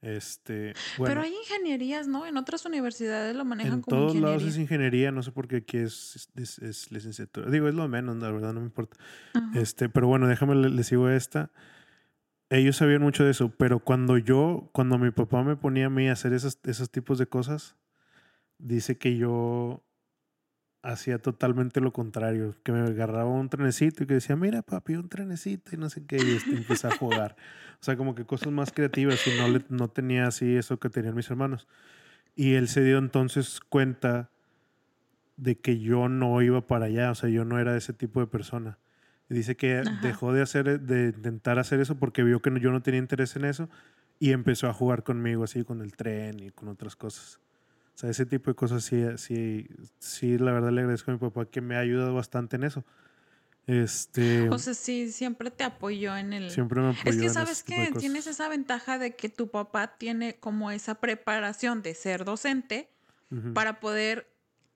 Speaker 2: Este, bueno,
Speaker 1: Pero hay ingenierías, ¿no? En otras universidades lo manejan
Speaker 2: en
Speaker 1: como
Speaker 2: todos lados
Speaker 1: ingeniería.
Speaker 2: es ingeniería, no sé por qué aquí es, es, es licenciatura. Digo, es lo menos, la verdad, no me importa.
Speaker 1: Ajá.
Speaker 2: Este, pero bueno, déjame le, le sigo esta. Ellos sabían mucho de eso, pero cuando yo, cuando mi papá me ponía a mí a hacer esos, esos tipos de cosas, dice que yo hacía totalmente lo contrario, que me agarraba un trenecito y que decía, mira papi, un trenecito y no sé qué, y este, empecé a jugar. O sea, como que cosas más creativas y no, le, no tenía así eso que tenían mis hermanos. Y él se dio entonces cuenta de que yo no iba para allá, o sea, yo no era ese tipo de persona. Y dice que
Speaker 1: Ajá.
Speaker 2: dejó de hacer, de intentar hacer eso porque vio que no- yo no tenía interés en eso y empezó a jugar conmigo así con el tren y con otras cosas. O sea, ese tipo de cosas sí, sí, sí, la verdad le agradezco a mi papá que me ha ayudado bastante en eso. Este,
Speaker 1: O sea, sí, siempre te apoyó en el...
Speaker 2: siempre me apoyó
Speaker 1: Es que sabes que tienes esa ventaja de que tu papá tiene como esa preparación de ser docente para poder,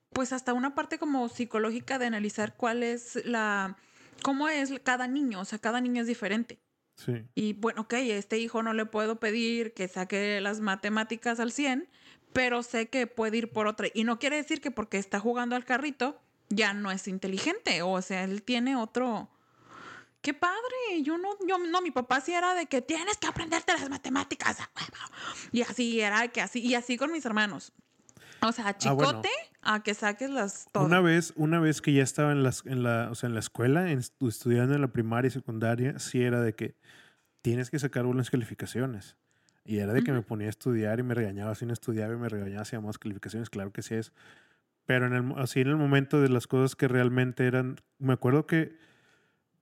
Speaker 1: pues hasta una parte como psicológica de analizar cuál es la, cómo es cada niño, o sea, cada niño es diferente.
Speaker 2: Sí,
Speaker 1: Y bueno, ok, a este hijo no le puedo pedir que saque las matemáticas al 100, pero sé que puede ir por otra. Y no quiere decir que porque está jugando al carrito ya no es inteligente, o sea, él tiene otro... ¡Qué padre! Yo no, yo no, mi papá sí era de que tienes que aprenderte las matemáticas. a huevo". Y así era, que así, y así con mis hermanos. O sea,
Speaker 2: Ah, bueno.
Speaker 1: chicote a que saques las todo.
Speaker 2: Una vez, una vez que ya estaba en, las, en, la, o sea, en la escuela, en, estu- estudiando en la primaria y secundaria, sí era de que tienes que sacar buenas calificaciones. Y era de que me ponía a estudiar y me regañaba si no estudiaba y me regañaba si más calificaciones. Claro que sí es. Pero en el, mo- así en el momento de las cosas que realmente eran... Me acuerdo que...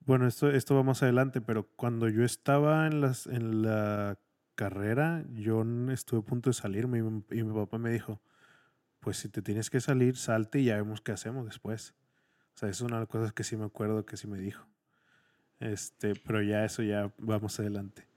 Speaker 2: Bueno, esto, esto va más adelante, pero cuando yo estaba en, las, en la carrera, yo estuve a punto de salirme y mi, y mi papá me dijo, pues si te tienes que salir, salte y ya vemos qué hacemos después. O sea, es una de las cosas que sí me acuerdo que sí me dijo. Este, pero ya eso ya vamos adelante.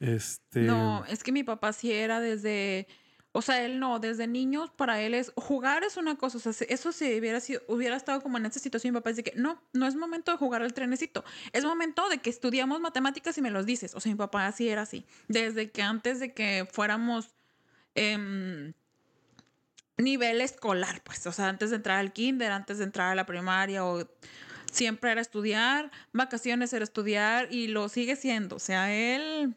Speaker 2: Este,
Speaker 1: No, es que mi papá sí era desde, o sea, él no, desde niños para él es jugar es una cosa, o sea, eso si hubiera sido, hubiera estado como en esa situación, mi papá dice que no, no es momento de jugar al trenecito, es momento de que estudiamos matemáticas y me los dices, o sea, mi papá sí era así, desde que antes de que fuéramos em, nivel escolar, pues, o sea, antes de entrar al kinder, antes de entrar a la primaria o siempre era estudiar, vacaciones era estudiar y lo sigue siendo. O sea, él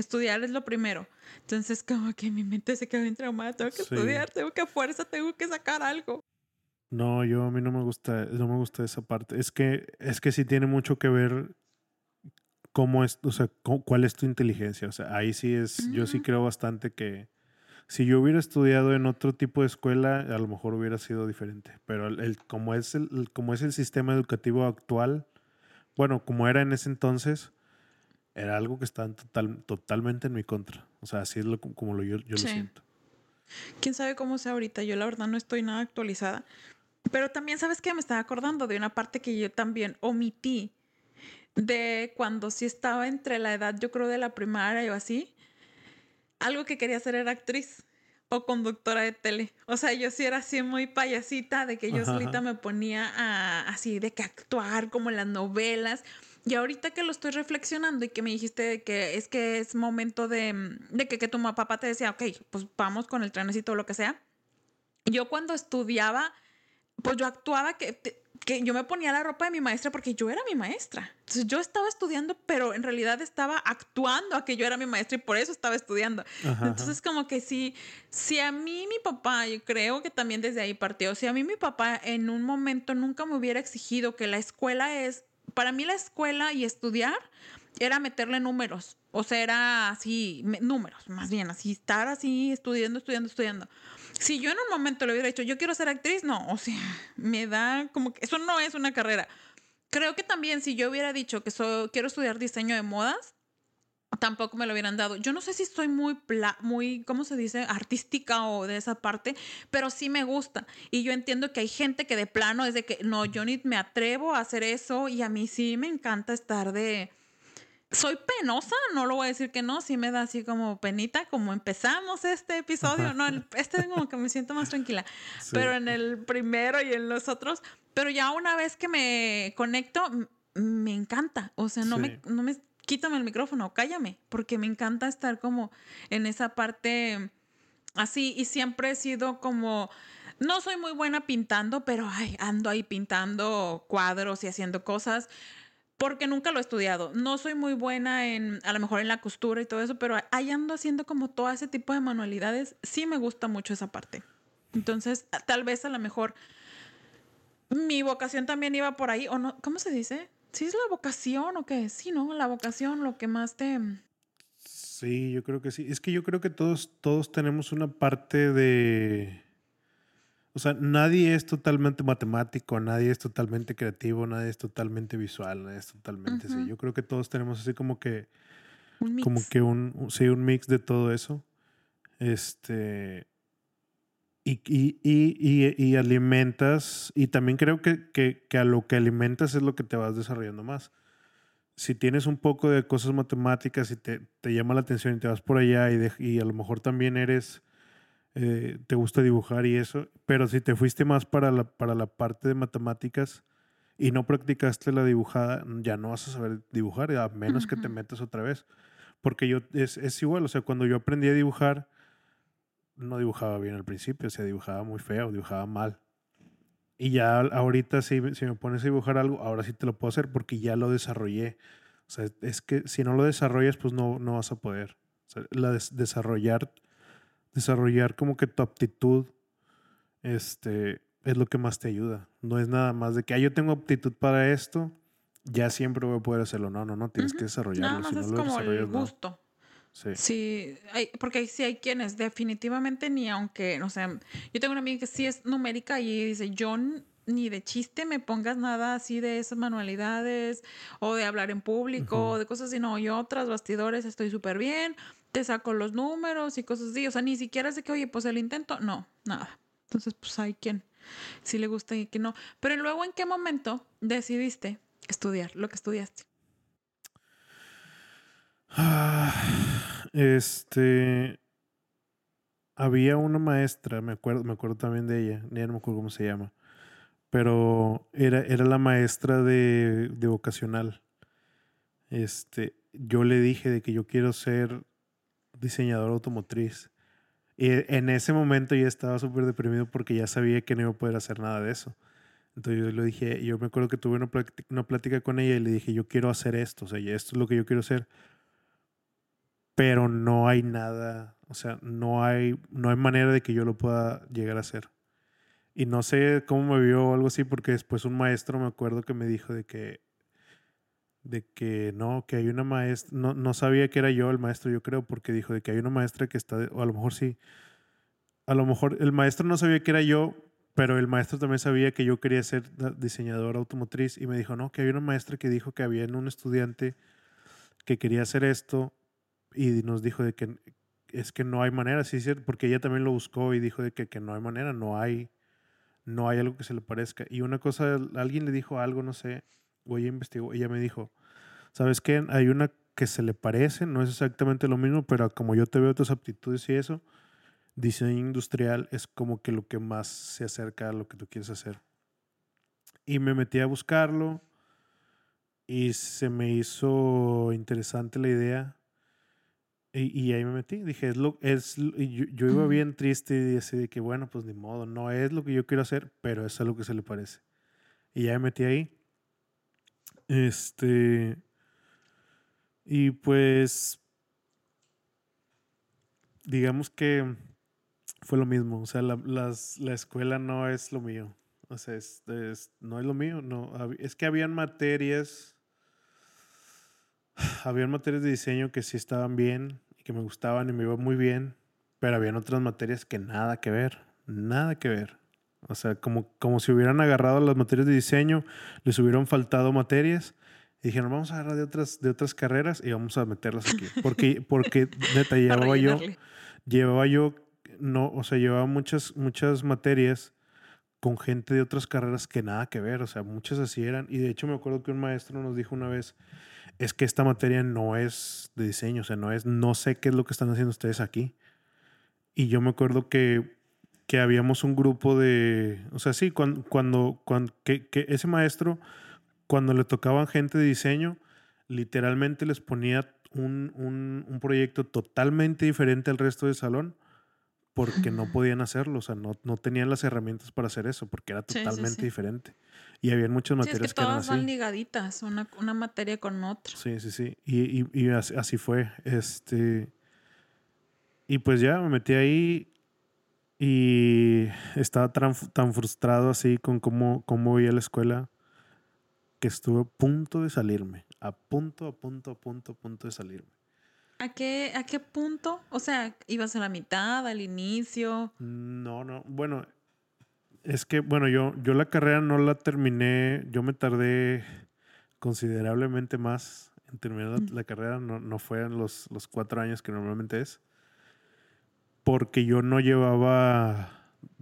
Speaker 1: estudiar es lo primero. Entonces, como que mi mente se quedó bien traumada. Tengo que
Speaker 2: Sí.
Speaker 1: estudiar, tengo que a fuerza, tengo que sacar algo.
Speaker 2: no, yo a mí no me gusta, no me gusta esa parte. Es que, es que sí tiene mucho que ver cómo es, o sea, cu- cuál es tu inteligencia. O sea, ahí sí es, yo sí creo bastante que si yo hubiera estudiado en otro tipo de escuela, a lo mejor hubiera sido diferente. Pero el, el- como, es el, el- como es el sistema educativo actual, bueno, como era en ese entonces, era algo que en total, totalmente en mi contra. O sea, así es lo, como lo, yo, yo
Speaker 1: Sí.
Speaker 2: lo siento.
Speaker 1: Quién sabe cómo sea ahorita. Yo, la verdad, no estoy nada actualizada. Pero también, ¿sabes qué? Me estaba acordando de una parte que yo también omití de cuando sí estaba entre la edad, yo creo, de la primaria o así. Algo que quería hacer era actriz o conductora de tele. O sea, yo sí era así muy payasita de que yo
Speaker 2: Ajá,
Speaker 1: solita
Speaker 2: ajá.
Speaker 1: me ponía a, así de que actuar como en las novelas. Y ahorita que lo estoy reflexionando y que me dijiste que es que es momento de, mm, de que, que tu papá te decía, ok, pues vamos con el trenecito o lo que sea. Yo cuando estudiaba, pues yo actuaba que, que yo me ponía la ropa de mi maestra porque yo era mi maestra. Entonces yo estaba estudiando, pero en realidad estaba actuando a que yo era mi maestra y por eso estaba estudiando.
Speaker 2: Ajá, ajá.
Speaker 1: Entonces como que sí, si a mí mi papá, yo creo que también desde ahí partió, si a mí mi papá en un momento nunca me hubiera exigido que la escuela es, para mí la escuela y estudiar era meterle números, o sea, era así, me- números, más bien, así, estar así, estudiando, estudiando, estudiando. Si yo en un momento le hubiera dicho, yo quiero ser actriz, no, o sea, me da como que eso no es una carrera. Creo que también si yo hubiera dicho que quiero estudiar diseño de modas, tampoco me lo hubieran dado. Yo no sé si estoy muy, pla- muy, ¿cómo se dice? Artística o de esa parte, pero sí me gusta. Y yo entiendo que hay gente que de plano es de que, no, yo ni me atrevo a hacer eso y a mí sí me encanta estar de... Soy penosa, no lo voy a decir que no, sí me da así como penita, como empezamos este episodio, no, el- este como que me siento más tranquila,
Speaker 2: Sí.
Speaker 1: pero en el primero y en los otros, pero ya una vez que me conecto, me encanta. O sea, no, me, no me quítame el micrófono, cállame, porque me encanta estar como en esa parte así y siempre he sido como... No soy muy buena pintando, pero ay, ando ahí pintando cuadros y haciendo cosas porque nunca lo he estudiado. No soy muy buena en, a lo mejor en la costura y todo eso, pero ahí ando haciendo como todo ese tipo de manualidades. Sí me gusta mucho esa parte. Entonces, tal vez a lo mejor mi vocación también iba por ahí, o no, ¿cómo se dice? ¿Sí es la vocación o qué? Sí, ¿no? La vocación, lo que más te...
Speaker 2: Sí, yo creo que sí. Es que yo creo que todos, todos tenemos una parte de o sea, nadie es totalmente matemático, nadie es totalmente creativo, nadie es totalmente visual, nadie es totalmente así. Yo creo que todos tenemos así como que. Un mix. Como que un, sí, un mix de todo eso. Este. Y, y, y, y, alimentas, y también creo que, que, que, a lo que alimentas es lo que te vas desarrollando más. Si tienes un poco de cosas matemáticas y te, te llama la atención y te vas por allá y, y a lo mejor también eres eh, te gusta dibujar y eso, pero si te fuiste más para la, para la parte de matemáticas y no practicaste la dibujada, ya no vas a saber dibujar, a menos que te metas otra vez. Porque yo, es, es, igual, o sea, cuando yo aprendí a dibujar, no dibujaba bien al principio, o sea, dibujaba muy feo, dibujaba mal. Y ya ahorita si, si me pones a dibujar algo, ahora sí te lo puedo hacer porque ya lo desarrollé. O sea, es que si no lo desarrollas, pues no, no vas a poder. O sea, la desarrollar desarrollar como que tu aptitud este, es lo que más te ayuda. No es nada más de que ah, yo tengo aptitud para esto, ya siempre voy a poder hacerlo. No, no, no, tienes que desarrollarlo.
Speaker 1: Nada más es como el gusto. Sí. sí hay, porque sí hay quienes definitivamente ni aunque, o sea, yo tengo una amiga que sí es numérica y dice, yo ni de chiste me pongas nada así de esas manualidades o de hablar en público o de cosas así, no, yo tras bastidores estoy súper bien, te saco los números y cosas así. O sea, ni siquiera de que, oye, pues el intento, no, nada. Entonces, pues hay quien sí le gusta y quien no. Pero luego, ¿en qué momento decidiste estudiar lo que estudiaste?
Speaker 2: Ah, este. Había una maestra, me acuerdo, me acuerdo también de ella, ya no me acuerdo cómo se llama, pero era, era la maestra de, de vocacional. Este, yo le dije de que yo quiero ser diseñador automotriz. Y en ese momento ya estaba súper deprimido porque ya sabía que no iba a poder hacer nada de eso. Entonces yo le dije, yo me acuerdo que tuve una, una plática con ella y le dije, yo quiero hacer esto, o sea, esto es lo que yo quiero hacer. Pero no hay nada, o sea, no hay, no hay manera de que yo lo pueda llegar a hacer. Y no sé cómo me vio o algo así, porque después un maestro me acuerdo que me dijo de que de que no, que hay una maestra, no, no sabía que era yo el maestro, yo creo, porque dijo de que hay una maestra que está, o a lo mejor sí, a lo mejor el maestro no sabía que era yo, pero el maestro también sabía que yo quería ser diseñador automotriz y me dijo, no, que hay una maestra que dijo que había un estudiante que quería hacer esto y nos dijo de que es que no hay manera, sí, porque ella también lo buscó y dijo de que, que no hay manera, no hay, no hay algo que se le parezca. Y una cosa, alguien le dijo algo, no sé, o ella investigó, ella me dijo, ¿sabes qué? Hay una que se le parece, no es exactamente lo mismo, pero como yo te veo tus aptitudes y eso, diseño industrial es como que lo que más se acerca a lo que tú quieres hacer. Y me metí a buscarlo y se me hizo interesante la idea. Y, ahí me metí. Dije, es lo, es, yo, yo, iba bien triste y así de que, bueno, pues ni modo, no es lo que yo quiero hacer, pero es algo que se le parece. Y ya me metí ahí. Este. Y pues. Digamos que fue lo mismo. O sea, la, la escuela no es lo mío. O sea, es, no es lo mío. No, es que habían materias. Habían materias de diseño que sí estaban bien y que me gustaban y me iba muy bien. Pero habían otras materias que nada que ver. Nada que ver. O sea, como, como si hubieran agarrado las materias de diseño, les hubieran faltado materias y dijeron, vamos a agarrar de otras, de otras carreras y vamos a meterlas aquí. Porque, porque neta, llevaba yo, llevaba yo, no, o sea, llevaba muchas, muchas materias con gente de otras carreras que nada que ver, o sea, muchas así eran. Y de hecho me acuerdo que un maestro nos dijo una vez, es que esta materia no es de diseño, o sea, no es, no sé qué es lo que están haciendo ustedes aquí. Y yo me acuerdo que que habíamos un grupo de, o sea, sí, cuando, cuando, que, ese maestro, cuando le tocaban gente de diseño, literalmente les ponía un, un, un proyecto totalmente diferente al resto del salón porque no podían hacerlo, o sea, no, no tenían las herramientas para hacer eso, porque era
Speaker 1: Sí, sí,
Speaker 2: totalmente
Speaker 1: sí.
Speaker 2: diferente. Y había muchas
Speaker 1: Sí, es
Speaker 2: materias
Speaker 1: que
Speaker 2: eran
Speaker 1: todas van ligaditas, una, una materia con otra.
Speaker 2: Sí, sí, sí. Y, y, y así, así fue. Este. Y pues ya me metí ahí y estaba tan, tan frustrado así con cómo, cómo veía la escuela que estuve a punto de salirme. A punto, a punto, a punto, a punto de salirme.
Speaker 1: ¿A qué, ¿A qué punto? O sea, ¿ibas a la mitad, al inicio?
Speaker 2: No, no. Bueno, es que, bueno, yo, yo la carrera no la terminé. Yo me tardé considerablemente más en terminar la,
Speaker 1: Mm.
Speaker 2: la carrera. No, no fueron los, los cuatro años que normalmente es. Porque yo no llevaba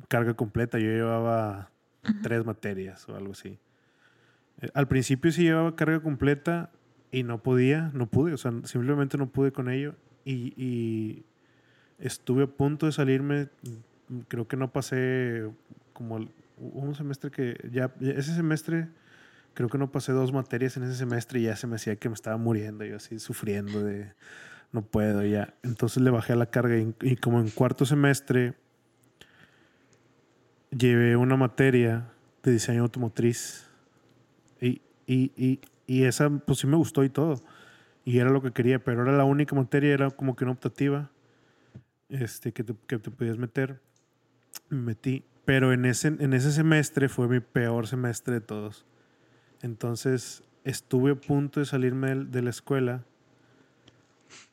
Speaker 2: carga completa. Yo llevaba tres materias o algo así. Eh, Al principio sí llevaba carga completa y no podía, no pude, o sea, simplemente no pude con ello y, y estuve a punto de salirme, creo que no pasé como un semestre que ya, ese semestre creo que no pasé dos materias en ese semestre y ya se me hacía que me estaba muriendo, yo así sufriendo de no puedo ya. Entonces le bajé a la carga y, y como en cuarto semestre llevé una materia de diseño automotriz y, y, y esa pues sí me gustó y todo. Y era lo que quería, pero era la única materia, era como que una optativa este, que, te, que te podías meter. Me metí. Pero en ese, en ese semestre fue mi peor semestre de todos. Entonces estuve a punto de salirme de la escuela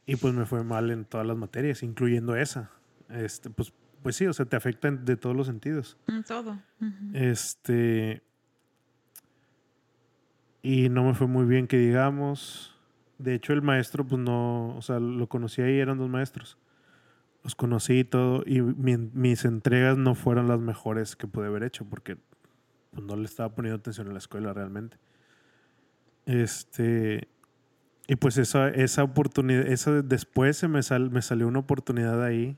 Speaker 2: y pues me fue mal en todas las materias, incluyendo esa. Este, pues, pues sí, o sea, te afecta de todos los sentidos.
Speaker 1: Todo. Ujú.
Speaker 2: Este. Y no me fue muy bien que digamos. De hecho, el maestro, pues no. O sea, lo conocí ahí, eran dos maestros. Los conocí y todo. Y mi- mis entregas no fueron las mejores que pude haber hecho porque pues, no le estaba poniendo atención a la escuela realmente. Este. Y pues esa, esa oportunidad, esa después se me, sal- me salió una oportunidad ahí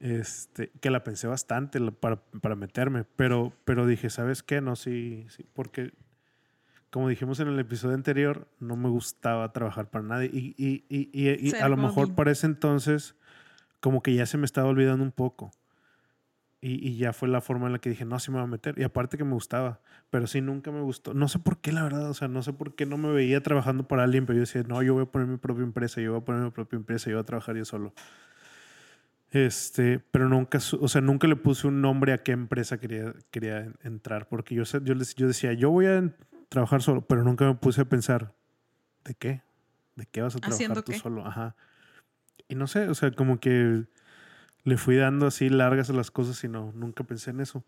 Speaker 2: este, que la pensé bastante para, para meterme, pero, pero dije, ¿sabes qué? No, sí, sí, porque como dijimos en el episodio anterior, no me gustaba trabajar para nadie y, y, y, y- y a lo mejor para ese entonces como que ya se me estaba olvidando un poco. Y, y ya fue la forma en la que dije, no, sí me voy a meter. Y aparte que me gustaba, pero sí nunca me gustó. No sé por qué, la verdad, o sea, no sé por qué no me veía trabajando para alguien, pero yo decía, no, yo voy a poner mi propia empresa, yo voy a poner mi propia empresa, yo voy a trabajar yo solo. Este, pero nunca, o sea, nunca le puse un nombre a qué empresa quería, quería en- entrar, porque yo, yo, yo decía, yo voy a trabajar solo, pero nunca me puse a pensar, ¿de qué? ¿De qué vas a trabajar
Speaker 1: ¿Haciendo
Speaker 2: tú
Speaker 1: qué?
Speaker 2: solo? Ajá. Y no sé, o sea, como que le fui dando así largas a las cosas y no, nunca pensé en eso.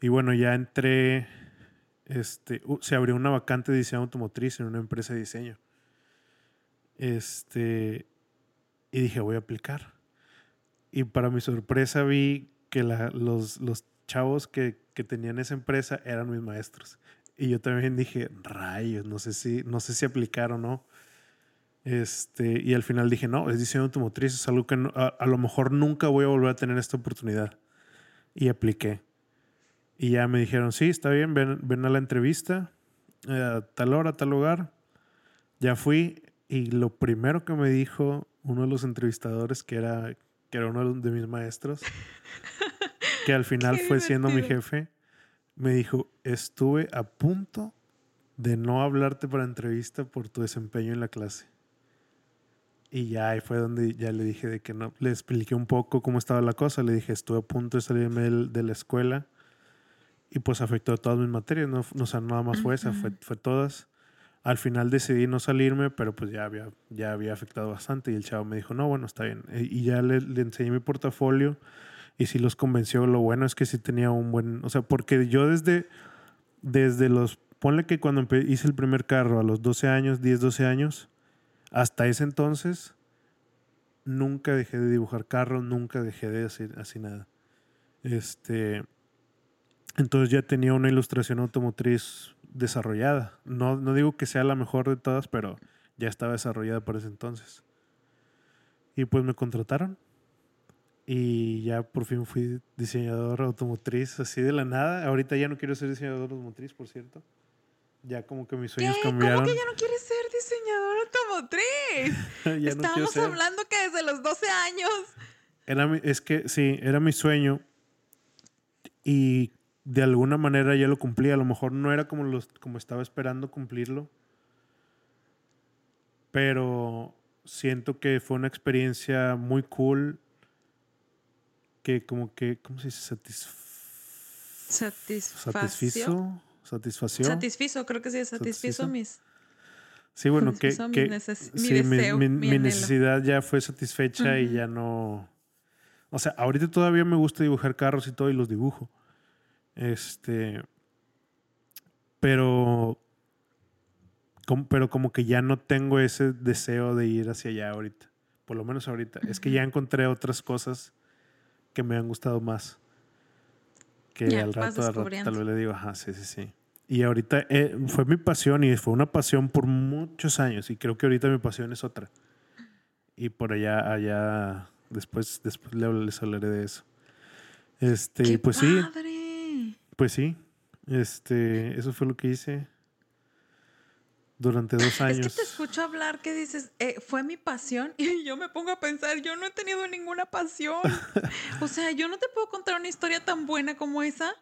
Speaker 2: Y bueno, ya entré, este, uh, se abrió una vacante de diseño automotriz en una empresa de diseño. Este, y dije, voy a aplicar. Y para mi sorpresa vi que la- los, los chavos que, que tenían esa empresa eran mis maestros. Y yo también dije, rayos, no sé si, no sé si aplicar o no. Este, y al final dije, no, es diseño automotriz, es algo que no- a, a lo mejor nunca voy a volver a tener esta oportunidad. Y apliqué. Y ya me dijeron, sí, está bien, ven, ven a la entrevista, eh, a tal hora, a tal lugar. Ya fui y lo primero que me dijo uno de los entrevistadores, que era, que era uno de mis maestros, que al final fue siendo mi jefe, me dijo, estuve a punto de no hablarte para entrevista por tu desempeño en la clase. Y ya ahí fue donde ya le dije de que no, le expliqué un poco cómo estaba la cosa, le dije, estuve a punto de salirme del- de la escuela y pues afectó todas mis materias, no, no o sea, nada más fue esa, fue, fue todas. Al final decidí no salirme, pero pues ya había, ya había afectado bastante y el chavo me dijo, no, bueno, está bien. Y ya le, le enseñé mi portafolio y sí los convenció. Lo bueno es que sí tenía un buen, o sea, porque yo desde, desde los, ponle que cuando hice el primer carro a los 12 años, 10, 12 años, hasta ese entonces, nunca dejé de dibujar carros, nunca dejé de hacer así nada. Este, entonces ya tenía una ilustración automotriz desarrollada. No, no digo que sea la mejor de todas, pero ya estaba desarrollada para ese entonces. Y pues me contrataron. Y ya por fin fui diseñador automotriz, así de la nada. Ahorita ya no quiero ser diseñador automotriz, por cierto. Ya como que mis sueños
Speaker 1: ¿Qué?
Speaker 2: cambiaron.
Speaker 1: ¿Cómo que ya no quieres ser diseñador automotriz?
Speaker 2: Ya no
Speaker 1: Estábamos
Speaker 2: ser.
Speaker 1: hablando que desde los 12 años.
Speaker 2: Era mi- es que sí, era mi sueño y de alguna manera ya lo cumplí. A lo mejor no era como, los, como estaba esperando cumplirlo, pero siento que fue una experiencia muy cool que como que, ¿cómo se dice? Satisf- satisfizo. Satisfació.
Speaker 1: Satisfizo, creo que sí, satisfizo
Speaker 2: ¿Satisfizo?
Speaker 1: mis.
Speaker 2: Sí, bueno, que,
Speaker 1: mi
Speaker 2: que
Speaker 1: neces- mi
Speaker 2: sí, mi,
Speaker 1: deseo,
Speaker 2: mi-
Speaker 1: mi
Speaker 2: mi
Speaker 1: anhelo.
Speaker 2: necesidad ya fue satisfecha y ya no... O sea, ahorita todavía me gusta dibujar carros y todo y los dibujo. Este... Pero... como- pero como que ya no tengo ese deseo de ir hacia allá ahorita. Por lo menos ahorita. Es que ya encontré otras cosas que me han gustado más. Que
Speaker 1: Ya,
Speaker 2: al rato, al rato tal vez le digo, ajá, sí, sí, sí. Y ahorita eh, fue mi pasión y fue una pasión por muchos años. Y creo que ahorita mi pasión es otra. Y por allá, allá, después, después les hablaré de eso. Este,
Speaker 1: ¡Qué
Speaker 2: pues sí,
Speaker 1: padre!
Speaker 2: pues sí. Este, eso fue lo que hice durante dos años.
Speaker 1: Es que te escucho hablar que dices, eh, fue mi pasión y yo me pongo a pensar, yo no he tenido ninguna pasión. o sea, yo no te puedo contar una historia tan buena como esa.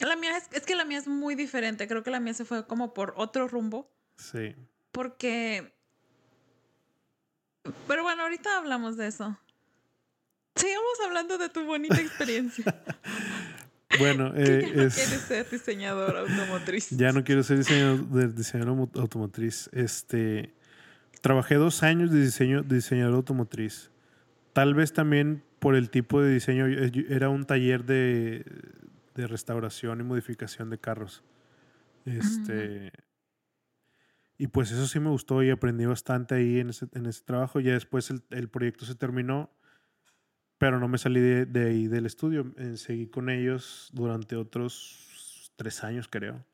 Speaker 1: La mía es, es que la mía es muy diferente, creo que la mía se fue como por otro rumbo,
Speaker 2: Sí.
Speaker 1: porque... Pero bueno, ahorita hablamos de eso. Sigamos hablando de tu bonita experiencia.
Speaker 2: Bueno, eh,
Speaker 1: ya no
Speaker 2: es-
Speaker 1: quieres ser diseñador automotriz.
Speaker 2: Ya no quiero ser diseñador, automotriz. Este, trabajé dos años de diseño, de diseñador automotriz. Tal vez también por el tipo de diseño. Era un taller de, de restauración y modificación de carros. Este, y pues eso sí me gustó y aprendí bastante ahí en ese, en ese trabajo. Ya después el, el proyecto se terminó, pero no me salí de, de ahí del estudio. Eh, seguí con ellos durante otros tres años, creo.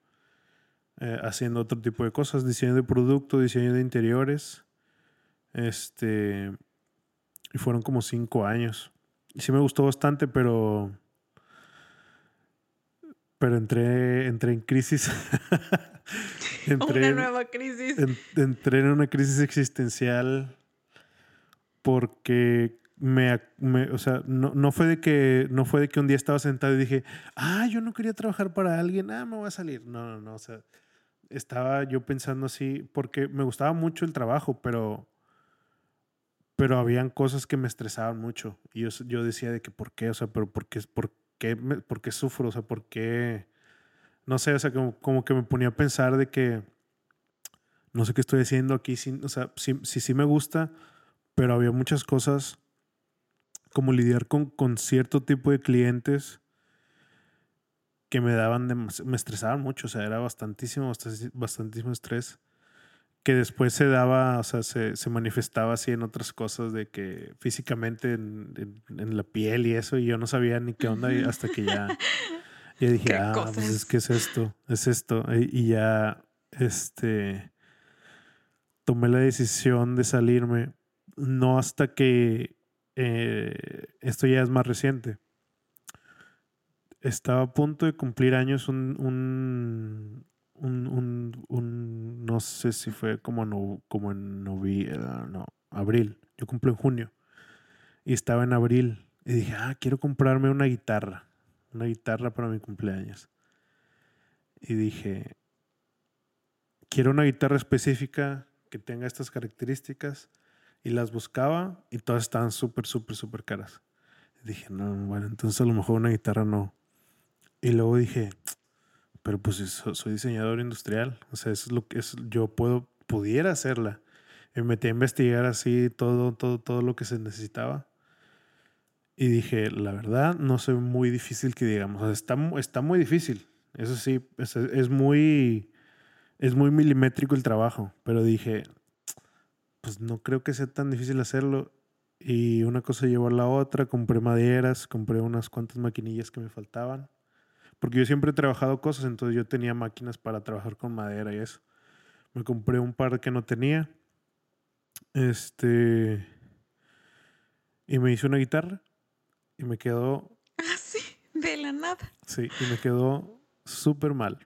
Speaker 2: eh, haciendo otro tipo de cosas, diseño de producto, diseño de interiores. Este. Y fueron como cinco años. Y sí me gustó bastante, pero. Pero entré, entré en crisis. entré,
Speaker 1: Una nueva crisis.
Speaker 2: en- entré en una crisis existencial porque me, o sea, no, no fue de que no fue de que un día estaba sentado y dije, ah, yo no quería trabajar para alguien, ah, me voy a salir. No, no, no, o sea, estaba yo pensando así porque me gustaba mucho el trabajo, pero pero habían cosas que me estresaban mucho y yo, yo decía de que por qué, o sea, pero por qué, por qué, me- por qué sufro, o sea, por qué, no sé, o sea, como, que me ponía a pensar de que no sé qué estoy haciendo aquí, sin, o sea, sí, sí me gusta, pero había muchas cosas como lidiar con, con cierto tipo de clientes que me daban, demas- me estresaban mucho, o sea, era bastantísimo, bastantísimo estrés, que después se daba, o sea, se, se manifestaba así en otras cosas de que físicamente en, en- en la piel y eso, y yo no sabía ni qué onda y hasta que ya, ya dije,
Speaker 1: ¿Qué
Speaker 2: ah, pues es que es esto, es esto, y, y ya, este, tomé la decisión de salirme, no hasta que eh, esto ya es más reciente. Estaba a punto de cumplir años un, un, un, no sé si fue como, no, como en novi, eh, no, abril. Yo cumplo en junio. Y estaba en abril. Y dije, ah, quiero comprarme una guitarra. Una guitarra para mi cumpleaños. Y dije, quiero una guitarra específica que tenga estas características. Y las buscaba y todas estaban súper, súper, súper caras. Dije, no, bueno, entonces a lo mejor una guitarra no. Y luego dije, pero pues so- soy diseñador industrial. O sea, es lo que es, yo puedo, pudiera hacerla. Y me metí a investigar así todo, todo, todo lo que se necesitaba. Y dije, la verdad, no soy muy difícil que digamos. O sea, está, mu- está muy difícil. Eso sí, es muy, es muy milimétrico el trabajo. Pero dije, pues no creo que sea tan difícil hacerlo. Y una cosa llevó a la otra, compré maderas, compré unas cuantas maquinillas que me faltaban. Porque yo siempre he trabajado cosas, entonces yo tenía máquinas para trabajar con madera y eso. Me compré un par que no tenía. Este. Y me hice una guitarra. Y me quedó.
Speaker 1: Así, de la nada.
Speaker 2: Sí, y me quedó súper mal.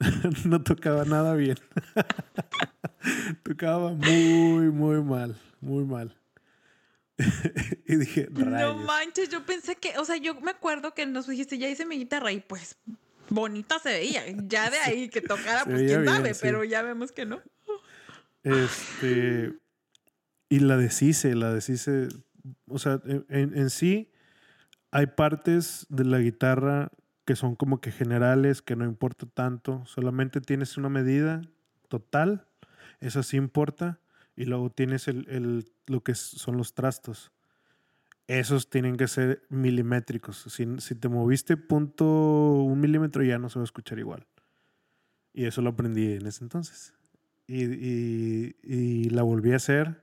Speaker 2: no tocaba nada bien. tocaba muy, muy mal, muy mal. y dije,
Speaker 1: no manches, yo pensé que, o sea, yo me acuerdo que nos dijiste, ya hice mi guitarra y pues bonita se veía. Ya de ahí que tocara, pues quién sabe, pero ya vemos que no.
Speaker 2: Este. Y la deshice, la deshice. O sea, en, en sí hay partes de la guitarra que son como que generales, que no importa tanto. Solamente tienes una medida total, eso sí importa. Y luego tienes el, el, lo que son los trastos. Esos tienen que ser milimétricos. Si, si te moviste punto un milímetro ya no se va a escuchar igual. Y eso lo aprendí en ese entonces. Y, y, y la volví a hacer,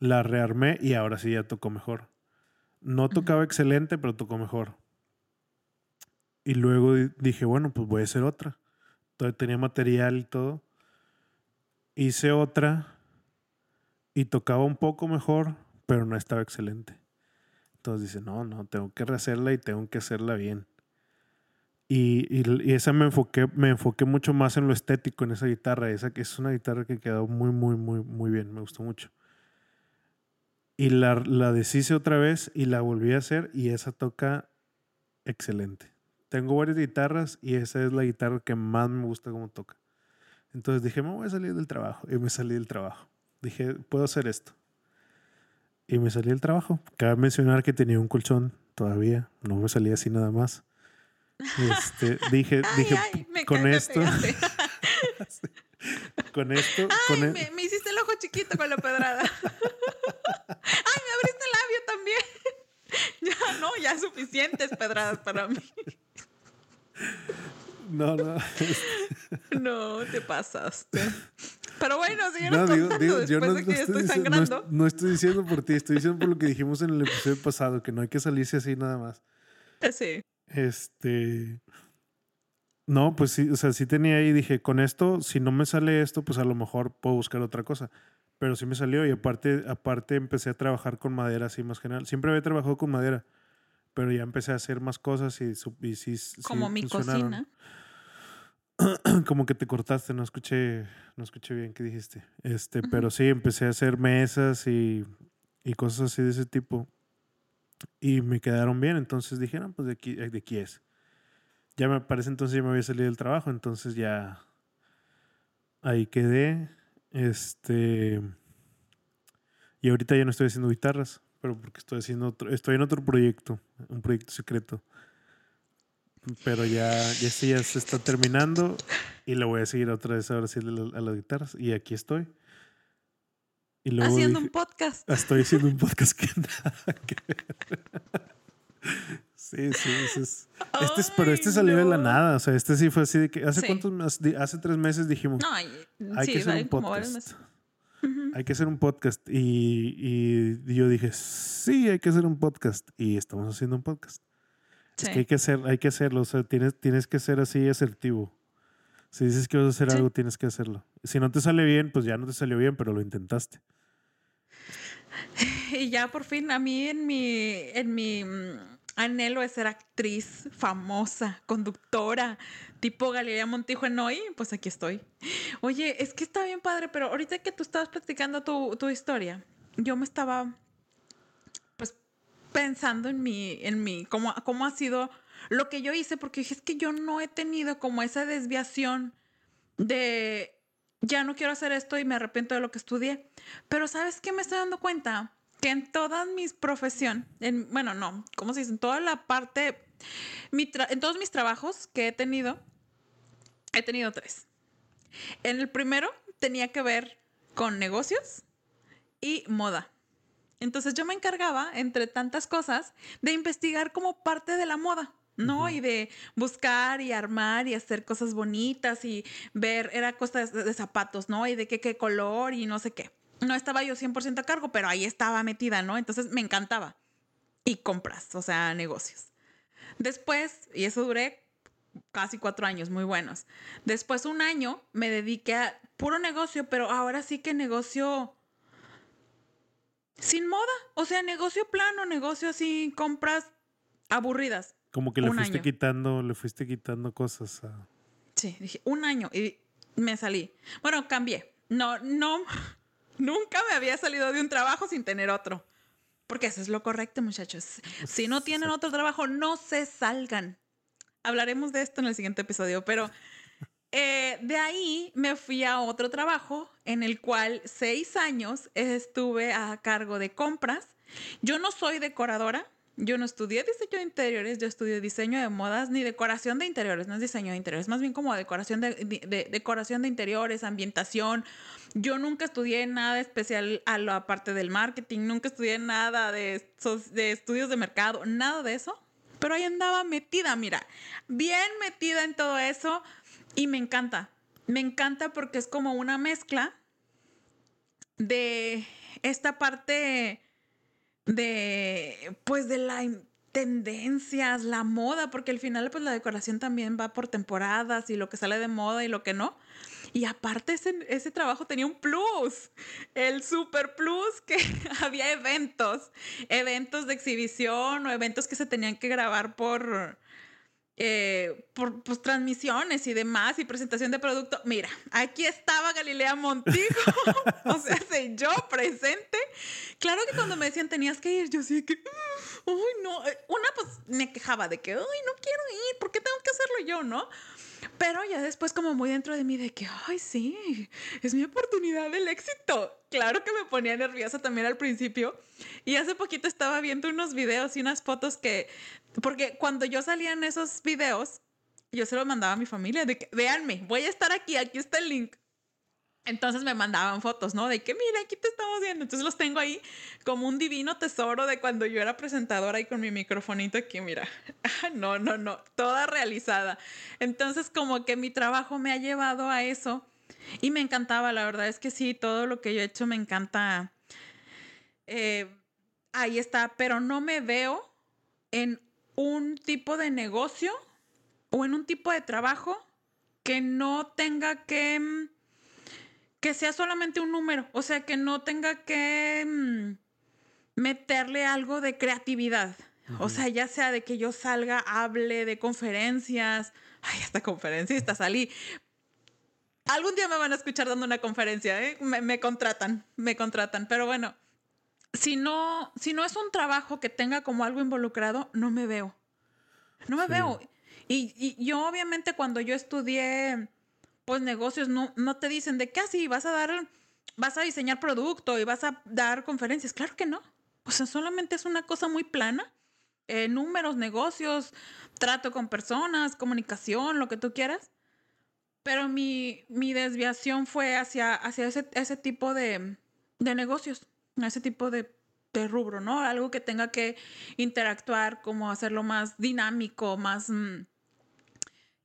Speaker 2: la rearmé y ahora sí ya tocó mejor. No tocaba excelente, pero tocó mejor. Y luego dije, bueno, pues voy a hacer otra. Todavía tenía material y todo. Hice otra y tocaba un poco mejor, pero no estaba excelente. Entonces dice, no, no, tengo que rehacerla y tengo que hacerla bien. Y, y, esa me enfoqué, me enfoqué mucho más en lo estético en esa guitarra. Esa que es una guitarra que quedó muy, muy, muy, muy bien. Me gustó mucho. Y la, la deshice otra vez y la volví a hacer y esa toca excelente. Tengo varias guitarras y esa es la guitarra que más me gusta como toca. Entonces dije, me voy a salir del trabajo. Y me salí del trabajo. Dije, puedo hacer esto. Y me salí del trabajo. Cabe mencionar que tenía un colchón todavía. No me salía así nada más. Este, dije, dije con esto. con esto.
Speaker 1: Ay, e me, me, hiciste el ojo chiquito con la pedrada. Ay, me abriste el labio también. ya, no, ya suficientes pedradas para mí.
Speaker 2: No, no.
Speaker 1: no, te pasaste. Pero bueno, síguenos no, digo, digo, yo no, de que estoy, estoy sangrando.
Speaker 2: No, estoy diciendo por ti, estoy diciendo por lo que dijimos en el episodio pasado, que no hay que salirse así nada más.
Speaker 1: Eh, sí.
Speaker 2: Este... No, pues sí, o sea, sí tenía ahí, dije, con esto, si no me sale esto, pues a lo mejor puedo buscar otra cosa. Pero sí me salió y aparte, aparte empecé a trabajar con madera así más general. Siempre había trabajado con madera, pero ya empecé a hacer más cosas y, y sí,
Speaker 1: Como mi cocina.
Speaker 2: Como que te cortaste, no escuché, no escuché bien qué dijiste. Este, pero sí, empecé a hacer mesas y, y, cosas así de ese tipo. Y me quedaron bien, entonces dije, no, pues de aquí, de aquí es. Ya me parece entonces ya me había salido del trabajo, entonces ya ahí quedé. Este. Y ahorita ya no estoy haciendo guitarras, pero porque estoy haciendo otro, estoy en otro proyecto, un proyecto secreto. Pero ya, ya ya se está terminando y lo voy a seguir otra vez ahora sí a las guitarras. Y aquí estoy.
Speaker 1: Y luego haciendo un podcast.
Speaker 2: Estoy haciendo un podcast que nada que Sí, sí, es, este es, pero este salió de la nada, o sea, este sí fue así de que hace cuántos hace tres meses dijimos, no, hay que hacer un podcast. Hay que hacer un podcast y, y, yo dije, sí, hay que hacer un podcast y estamos haciendo un podcast. Es que hay que hacer, hay que hacerlo, o sea, tienes, tienes que ser así asertivo. Si dices que vas a hacer algo, tienes que hacerlo. Si no te sale bien, pues ya no te salió bien, pero lo intentaste.
Speaker 1: Y ya por fin a mí en mi, en mi mm, anhelo de ser actriz famosa, conductora, tipo Galilea Montijo en hoy, pues aquí estoy. Oye, es que está bien padre, pero ahorita que tú estabas practicando tu, tu historia, yo me estaba pensando en mi, en mi, cómo, cómo ha sido lo que yo hice, porque dije, es que yo no he tenido como esa desviación de ya no quiero hacer esto y me arrepiento de lo que estudié. Pero ¿sabes qué me estoy dando cuenta? que en todas mis profesión, en, bueno, no, ¿cómo se dice? En toda la parte, en todos mis trabajos que he tenido, he tenido tres. En el primero tenía que ver con negocios y moda. Entonces yo me encargaba, entre tantas cosas, de investigar como parte de la moda. ¿no? Y de buscar y armar y hacer cosas bonitas y ver, era cosas de, de zapatos, ¿no? Y de qué, qué color y no sé qué no estaba yo 100% a cargo, pero ahí estaba metida, ¿no? Entonces me encantaba. Y compras, o sea, negocios. Después, y eso duré casi cuatro años, muy buenos. Después, un año, me dediqué a puro negocio, pero ahora sí que negocio sin moda. O sea, negocio plano, negocio así, compras aburridas.
Speaker 2: Como que le fuiste quitando, le fuiste quitando cosas a...
Speaker 1: Sí, dije, un año y me salí. Bueno, cambié. No, no, nunca me había salido de un trabajo sin tener otro. Porque eso es lo correcto, muchachos. Si no tienen otro trabajo, no se salgan. Hablaremos de esto en el siguiente episodio, pero eh, de ahí me fui a otro trabajo en el cual seis años estuve a cargo de compras. Yo no soy decoradora, yo no estudié diseño de interiores, yo estudié diseño de modas ni decoración de interiores, no es diseño de interiores, más bien como decoración de, decoración de interiores, ambientación. Yo nunca estudié nada especial a la parte del marketing, nunca estudié nada de, de estudios de mercado, nada de eso. Pero ahí andaba metida, mira, bien metida en todo eso y me encanta. Me encanta porque es como una mezcla de esta parte de, pues, de la tendencias, la moda, porque al final, pues, la decoración también va por temporadas y lo que sale de moda y lo que no. Y aparte ese, ese trabajo tenía un plus, el super plus que había eventos, eventos de exhibición o eventos que se tenían que grabar por, eh, por pues, transmisiones y demás y presentación de producto. Mira, aquí estaba Galilea Montijo, o sea, soy yo presente. Claro que cuando me decían tenías que ir, yo sí que, uy, no, eh, una pues me quejaba de que, uy, no quiero ir, ¿por qué tengo que hacerlo yo, no? Pero ya después como muy dentro de mí de que, ay, sí, es mi oportunidad del éxito. Claro que me ponía nerviosa también al principio. Y hace poquito estaba viendo unos videos y unas fotos que porque cuando yo salía en esos videos, yo se los mandaba a mi familia de que, véanme, voy a estar aquí, aquí está el link. Entonces me mandaban fotos, ¿no? De que, mira, aquí te estamos viendo. Entonces los tengo ahí como un divino tesoro de cuando yo era presentadora y con mi microfonito aquí, mira. no, no, no, toda realizada. Entonces como que mi trabajo me ha llevado a eso y me encantaba, la verdad es que sí, todo lo que yo he hecho me encanta. Eh, ahí está, pero no me veo en un tipo de negocio o en un tipo de trabajo que no tenga que mm, que sea solamente un número, o sea, que no tenga que mm, meterle algo de creatividad. O sea, ya sea de que yo salga, hable de conferencias, ay, hasta conferencista salí. Algún día me van a escuchar dando una conferencia, ¿eh? me, me contratan, me contratan, pero bueno, si no, si no es un trabajo que tenga como algo involucrado, no me veo. No me veo. Y, yo obviamente cuando yo estudié pues negocios no, no te dicen de qué así vas a dar, vas a diseñar producto y vas a dar conferencias. Claro que no. O sea, solamente es una cosa muy plana. Eh, números, negocios, trato con personas, comunicación, lo que tú quieras. Pero mi, mi desviación fue hacia, hacia ese, ese tipo de, de negocios ese tipo de, rubro, ¿no? Algo que tenga que interactuar, como hacerlo más dinámico, más... Mm,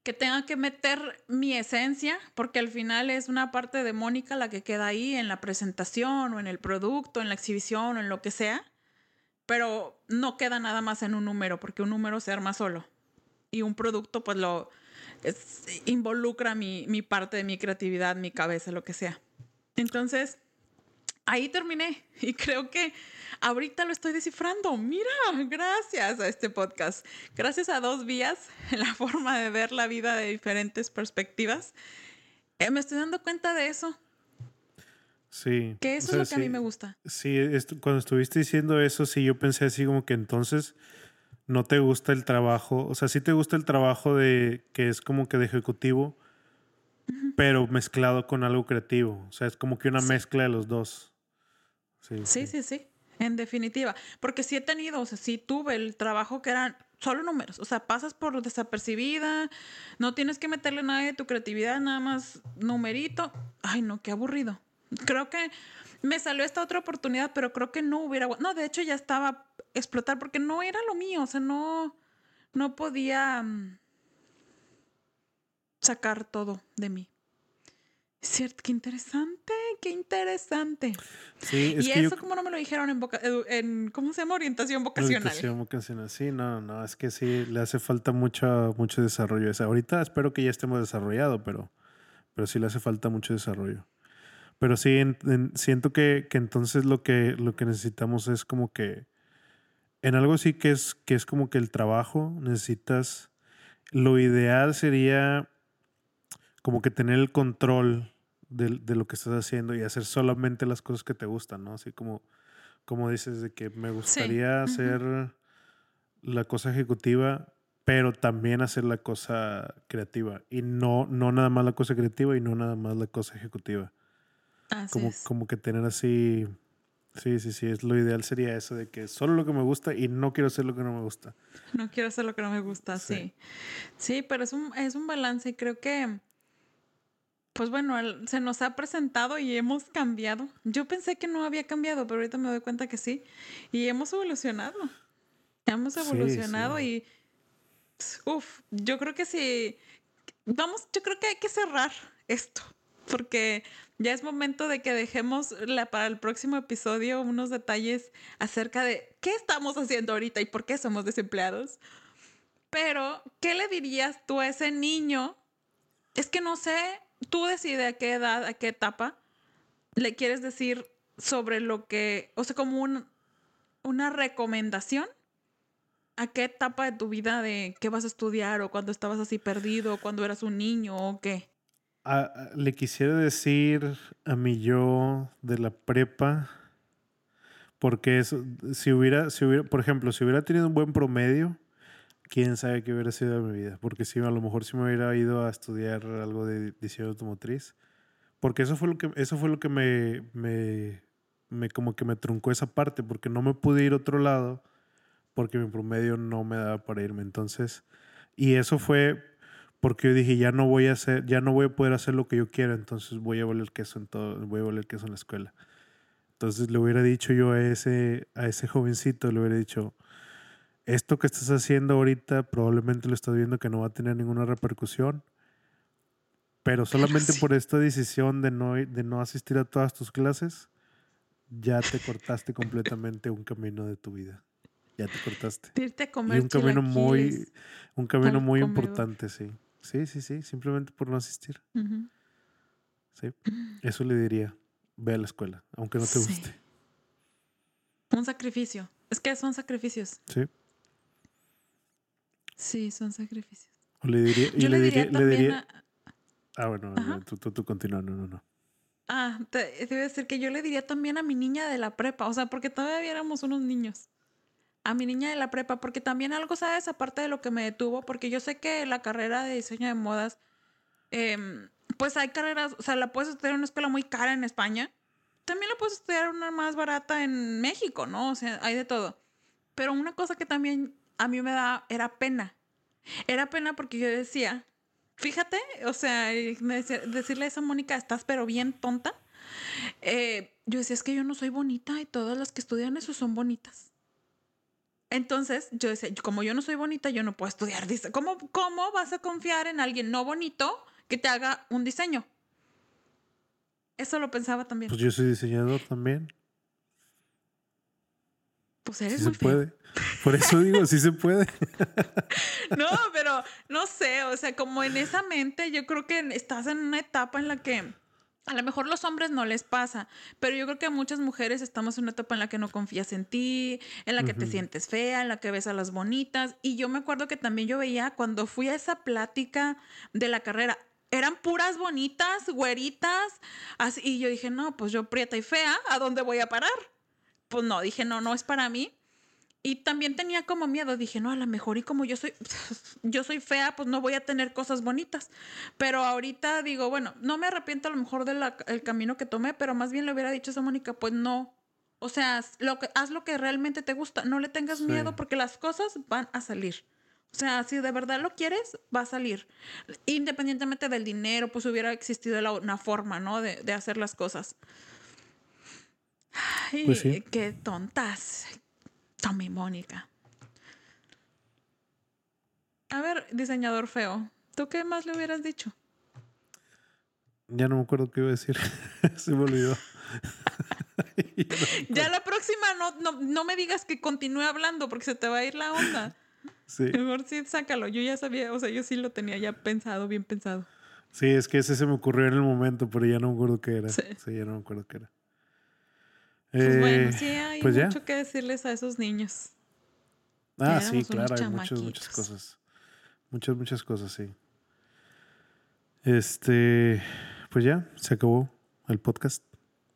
Speaker 1: que tenga que meter mi esencia, porque al final es una parte de Mónica la que queda ahí en la presentación o en el producto, en la exhibición o en lo que sea, pero no queda nada más en un número, porque un número se arma solo y un producto pues lo involucra mi, mi parte de mi creatividad, mi cabeza, lo que sea. Entonces, ahí terminé y creo que ahorita lo estoy descifrando. Mira, gracias a este podcast, gracias a dos vías, en la forma de ver la vida de diferentes perspectivas, eh, me estoy dando cuenta de eso.
Speaker 2: Sí.
Speaker 1: Que eso es lo que a mí me gusta.
Speaker 2: Sí, cuando estuviste diciendo eso, sí, yo pensé así como que entonces no te gusta el trabajo, o sea, sí te gusta el trabajo de que es como que de ejecutivo, pero mezclado con algo creativo, o sea, es como que una mezcla de los dos.
Speaker 1: Sí, sí, sí, en definitiva. Porque sí he tenido, o sea, sí tuve el trabajo que eran solo números. O sea, pasas por desapercibida, no tienes que meterle nada de tu creatividad, nada más numerito. Ay, no, qué aburrido. Creo que me salió esta otra oportunidad, pero creo que no hubiera. No, de hecho ya estaba explotar porque no era lo mío. O sea, no, no podía mm, sacar todo de mí. Es cierto, qué interesante, qué interesante.
Speaker 2: Sí,
Speaker 1: es y eso como no me lo dijeron en, en, ¿cómo se llama? Orientación vocacional.
Speaker 2: Orientación vocacional, sí, no, no, es que sí, le hace falta mucho, mucho desarrollo. ahorita espero que ya estemos desarrollados, pero, pero sí le hace falta mucho desarrollo. Pero sí, siento que, que, entonces lo que, lo que necesitamos es como que, en algo sí que es, que es como que el trabajo, necesitas, lo ideal sería como que tener el control de, de, lo que estás haciendo y hacer solamente las cosas que te gustan, ¿no? Así como, como dices, de que me gustaría hacer la cosa ejecutiva, pero también hacer la cosa creativa. Y no, no nada más la cosa creativa y no nada más la cosa ejecutiva. como, como que tener así. Sí, sí, sí. Es lo ideal sería eso de que solo lo que me gusta y no quiero hacer lo que no me gusta.
Speaker 1: No quiero hacer lo que no me gusta, sí. Sí, pero es un, es un balance y creo que. Pues bueno, se nos ha presentado y hemos cambiado. Yo pensé que no había cambiado, pero ahorita me doy cuenta que sí. Y hemos evolucionado. Hemos evolucionado y Uf, yo creo que sí. Vamos, yo creo que hay que cerrar esto, porque ya es momento de que dejemos la, para el próximo episodio unos detalles acerca de qué estamos haciendo ahorita y por qué somos desempleados. Pero, ¿qué le dirías tú a ese niño? Es que no sé, tú decides a qué edad, a qué etapa le quieres decir sobre lo que, o sea, como una recomendación ¿A qué etapa de tu vida de qué vas a estudiar o cuando estabas así perdido, cuando eras un niño o qué?
Speaker 2: le quisiera decir a mi yo de la prepa, porque si hubiera, si hubiera, por ejemplo, si hubiera tenido un buen promedio, quién sabe qué hubiera sido de mi vida, porque si a lo mejor si me hubiera ido a estudiar algo de diseño automotriz, porque eso fue lo que, eso fue lo que me, me, me como que me truncó esa parte, porque no me pude ir a otro lado porque mi promedio no me daba para irme. Entonces, y eso fue porque yo dije, ya no voy a hacer, ya no voy a poder hacer lo que yo quiera, entonces voy a valer queso en todo, voy a valer queso en la escuela. Entonces le hubiera dicho yo a ese, a ese jovencito, le hubiera dicho, esto que estás haciendo ahorita probablemente lo estás viendo que no va a tener ninguna repercusión, pero solamente por esta decisión de no, de no asistir a todas tus clases, ya te cortaste completamente un camino de tu vida. Ya te cortaste.
Speaker 1: Irte a comer
Speaker 2: y un camino muy, un camino muy importante, sí. Sí, sí, sí, simplemente por no asistir. Sí, eso le diría, ve a la escuela, aunque no te guste.
Speaker 1: Un sacrificio. Es que son sacrificios.
Speaker 2: Sí.
Speaker 1: Sí, son sacrificios.
Speaker 2: le diría, y le, diría, le diría, Ah, bueno, tú, tú, tú continúa, no, no, no.
Speaker 1: Ah, te, te iba a decir que yo le diría también a mi niña de la prepa, o sea, porque todavía éramos unos niños a mi niña de la prepa, porque también algo, ¿sabes? Aparte de lo que me detuvo, porque yo sé que la carrera de diseño de modas, em, pues hay carreras, o sea, la puedes estudiar en una escuela muy cara en España, también la puedes estudiar una más barata en México, ¿no? O sea, hay de todo. Pero una cosa que también a mí me da, era pena. Era pena porque yo decía, fíjate, o sea, decirle a esa Mónica, estás pero bien tonta. Eh, yo decía, es que yo no soy bonita y todas las que estudian eso son bonitas. Entonces yo decía, como yo no soy bonita, yo no puedo estudiar diseño. ¿Cómo, ¿Cómo vas a confiar en alguien no bonito que te haga un diseño? Eso lo pensaba también.
Speaker 2: Pues yo soy diseñador también.
Speaker 1: Pues eres
Speaker 2: sí se puede. Por eso digo, sí se puede.
Speaker 1: no, pero no sé, o sea, como en esa mente, yo creo que estás en una etapa en la que a lo mejor los hombres no les pasa, pero yo creo que a muchas mujeres estamos en una etapa en la que no confías en ti, en la que te sientes fea, en la que ves a las bonitas. Y yo me acuerdo que también yo veía cuando fui a esa plática de la carrera, eran puras bonitas, güeritas, así, y yo dije, no, pues yo prieta y fea, ¿a dónde voy a parar? Pues no, dije, no, no es para mí. Y también tenía como miedo, dije, no, a lo mejor y como yo soy, yo soy fea, pues no voy a tener cosas bonitas. Pero ahorita digo, bueno, no me arrepiento a lo mejor del camino que tomé, pero más bien le hubiera dicho a esa Mónica, pues no. O sea, lo que, haz lo que realmente te gusta, no le tengas miedo porque las cosas van a salir. O sea, si de verdad lo quieres, va a salir. Independientemente del dinero, pues hubiera existido una forma, ¿no? De, de hacer las cosas. Ay, pues qué tontas, Tommy Mónica. A ver, diseñador feo, ¿tú qué más le hubieras dicho?
Speaker 2: Ya no me acuerdo qué iba a decir. Se me olvidó.
Speaker 1: ya la próxima no, no, me digas que continúe hablando porque se te va a ir la onda. Sí. Mejor sí, sácalo. Yo ya sabía, o sea, yo sí lo tenía ya pensado, bien pensado.
Speaker 2: Sí, es que ese se me ocurrió en el momento, pero ya no me acuerdo qué era. Sí, ya no me acuerdo qué era.
Speaker 1: Pues bueno, eh, sí hay pues mucho que decirles a esos niños.
Speaker 2: Ah, sí, claro, hay muchas, muchas cosas. Muchas, muchas cosas, sí. Este, pues ya, se acabó el podcast.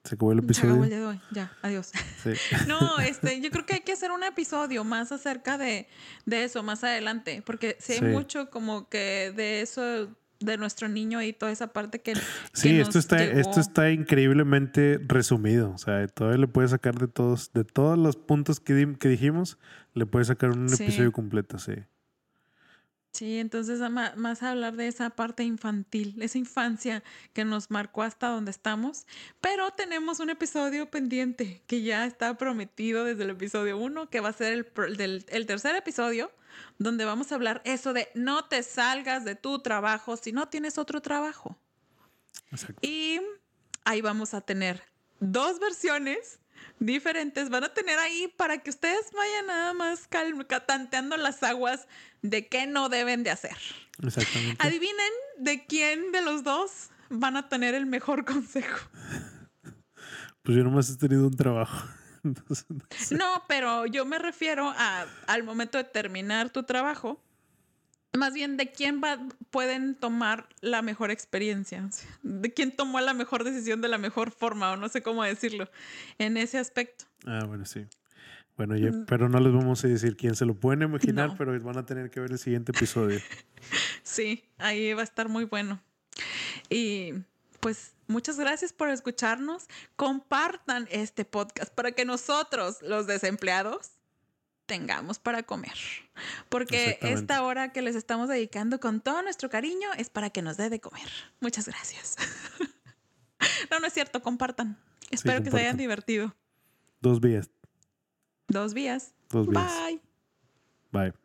Speaker 2: Se acabó el
Speaker 1: Se
Speaker 2: episodio.
Speaker 1: acabó el de hoy. Ya, adiós.
Speaker 2: Sí.
Speaker 1: No, este, yo creo que hay que hacer un episodio más acerca de, de eso más adelante, porque sé
Speaker 2: Sí.
Speaker 1: mucho como que de eso, de nuestro niño y toda esa parte que.
Speaker 2: Sí,
Speaker 1: que
Speaker 2: esto está,
Speaker 1: llegó.
Speaker 2: esto está increíblemente resumido. O sea, todavía le puedes sacar de todos, de todos los puntos que, que dijimos, le puedes sacar un
Speaker 1: Sí.
Speaker 2: episodio completo, sí.
Speaker 1: Sí, entonces más hablar de esa parte infantil, esa infancia que nos marcó hasta donde estamos. Pero tenemos un episodio pendiente que ya está prometido desde el episodio 1, que va a ser el, del, el tercer episodio, donde vamos a hablar eso de no te salgas de tu trabajo si no tienes otro trabajo.
Speaker 2: Exacto.
Speaker 1: Y ahí vamos a tener dos versiones diferentes. Van a tener ahí para que ustedes vayan nada más tanteando las aguas de qué no deben de hacer.
Speaker 2: Exactamente.
Speaker 1: Adivinen de quién de los dos van a tener el mejor consejo.
Speaker 2: Pues yo nomás he tenido un trabajo. Entonces, no sé.
Speaker 1: No, pero yo me refiero a, al momento de terminar tu trabajo. Más bien de quién va, pueden tomar la mejor experiencia, de quién tomó la mejor decisión de la mejor forma, o no sé cómo decirlo, en ese aspecto.
Speaker 2: Ah, bueno, sí. Bueno, ya- pero no les vamos a decir quién se lo pueden imaginar,
Speaker 1: Mm. No.
Speaker 2: pero van a tener que ver el siguiente episodio.
Speaker 1: Sí, ahí va a estar muy bueno. Y pues muchas gracias por escucharnos. Compartan este podcast para que nosotros, los desempleados, tengamos para comer. Porque esta hora que les estamos dedicando con todo nuestro cariño es para que nos dé de comer. Muchas gracias. no, no es cierto, compartan. Espero que se hayan divertido.
Speaker 2: Dos vías.
Speaker 1: Dos vías.
Speaker 2: Dos vías.
Speaker 1: Bye.
Speaker 2: Bye.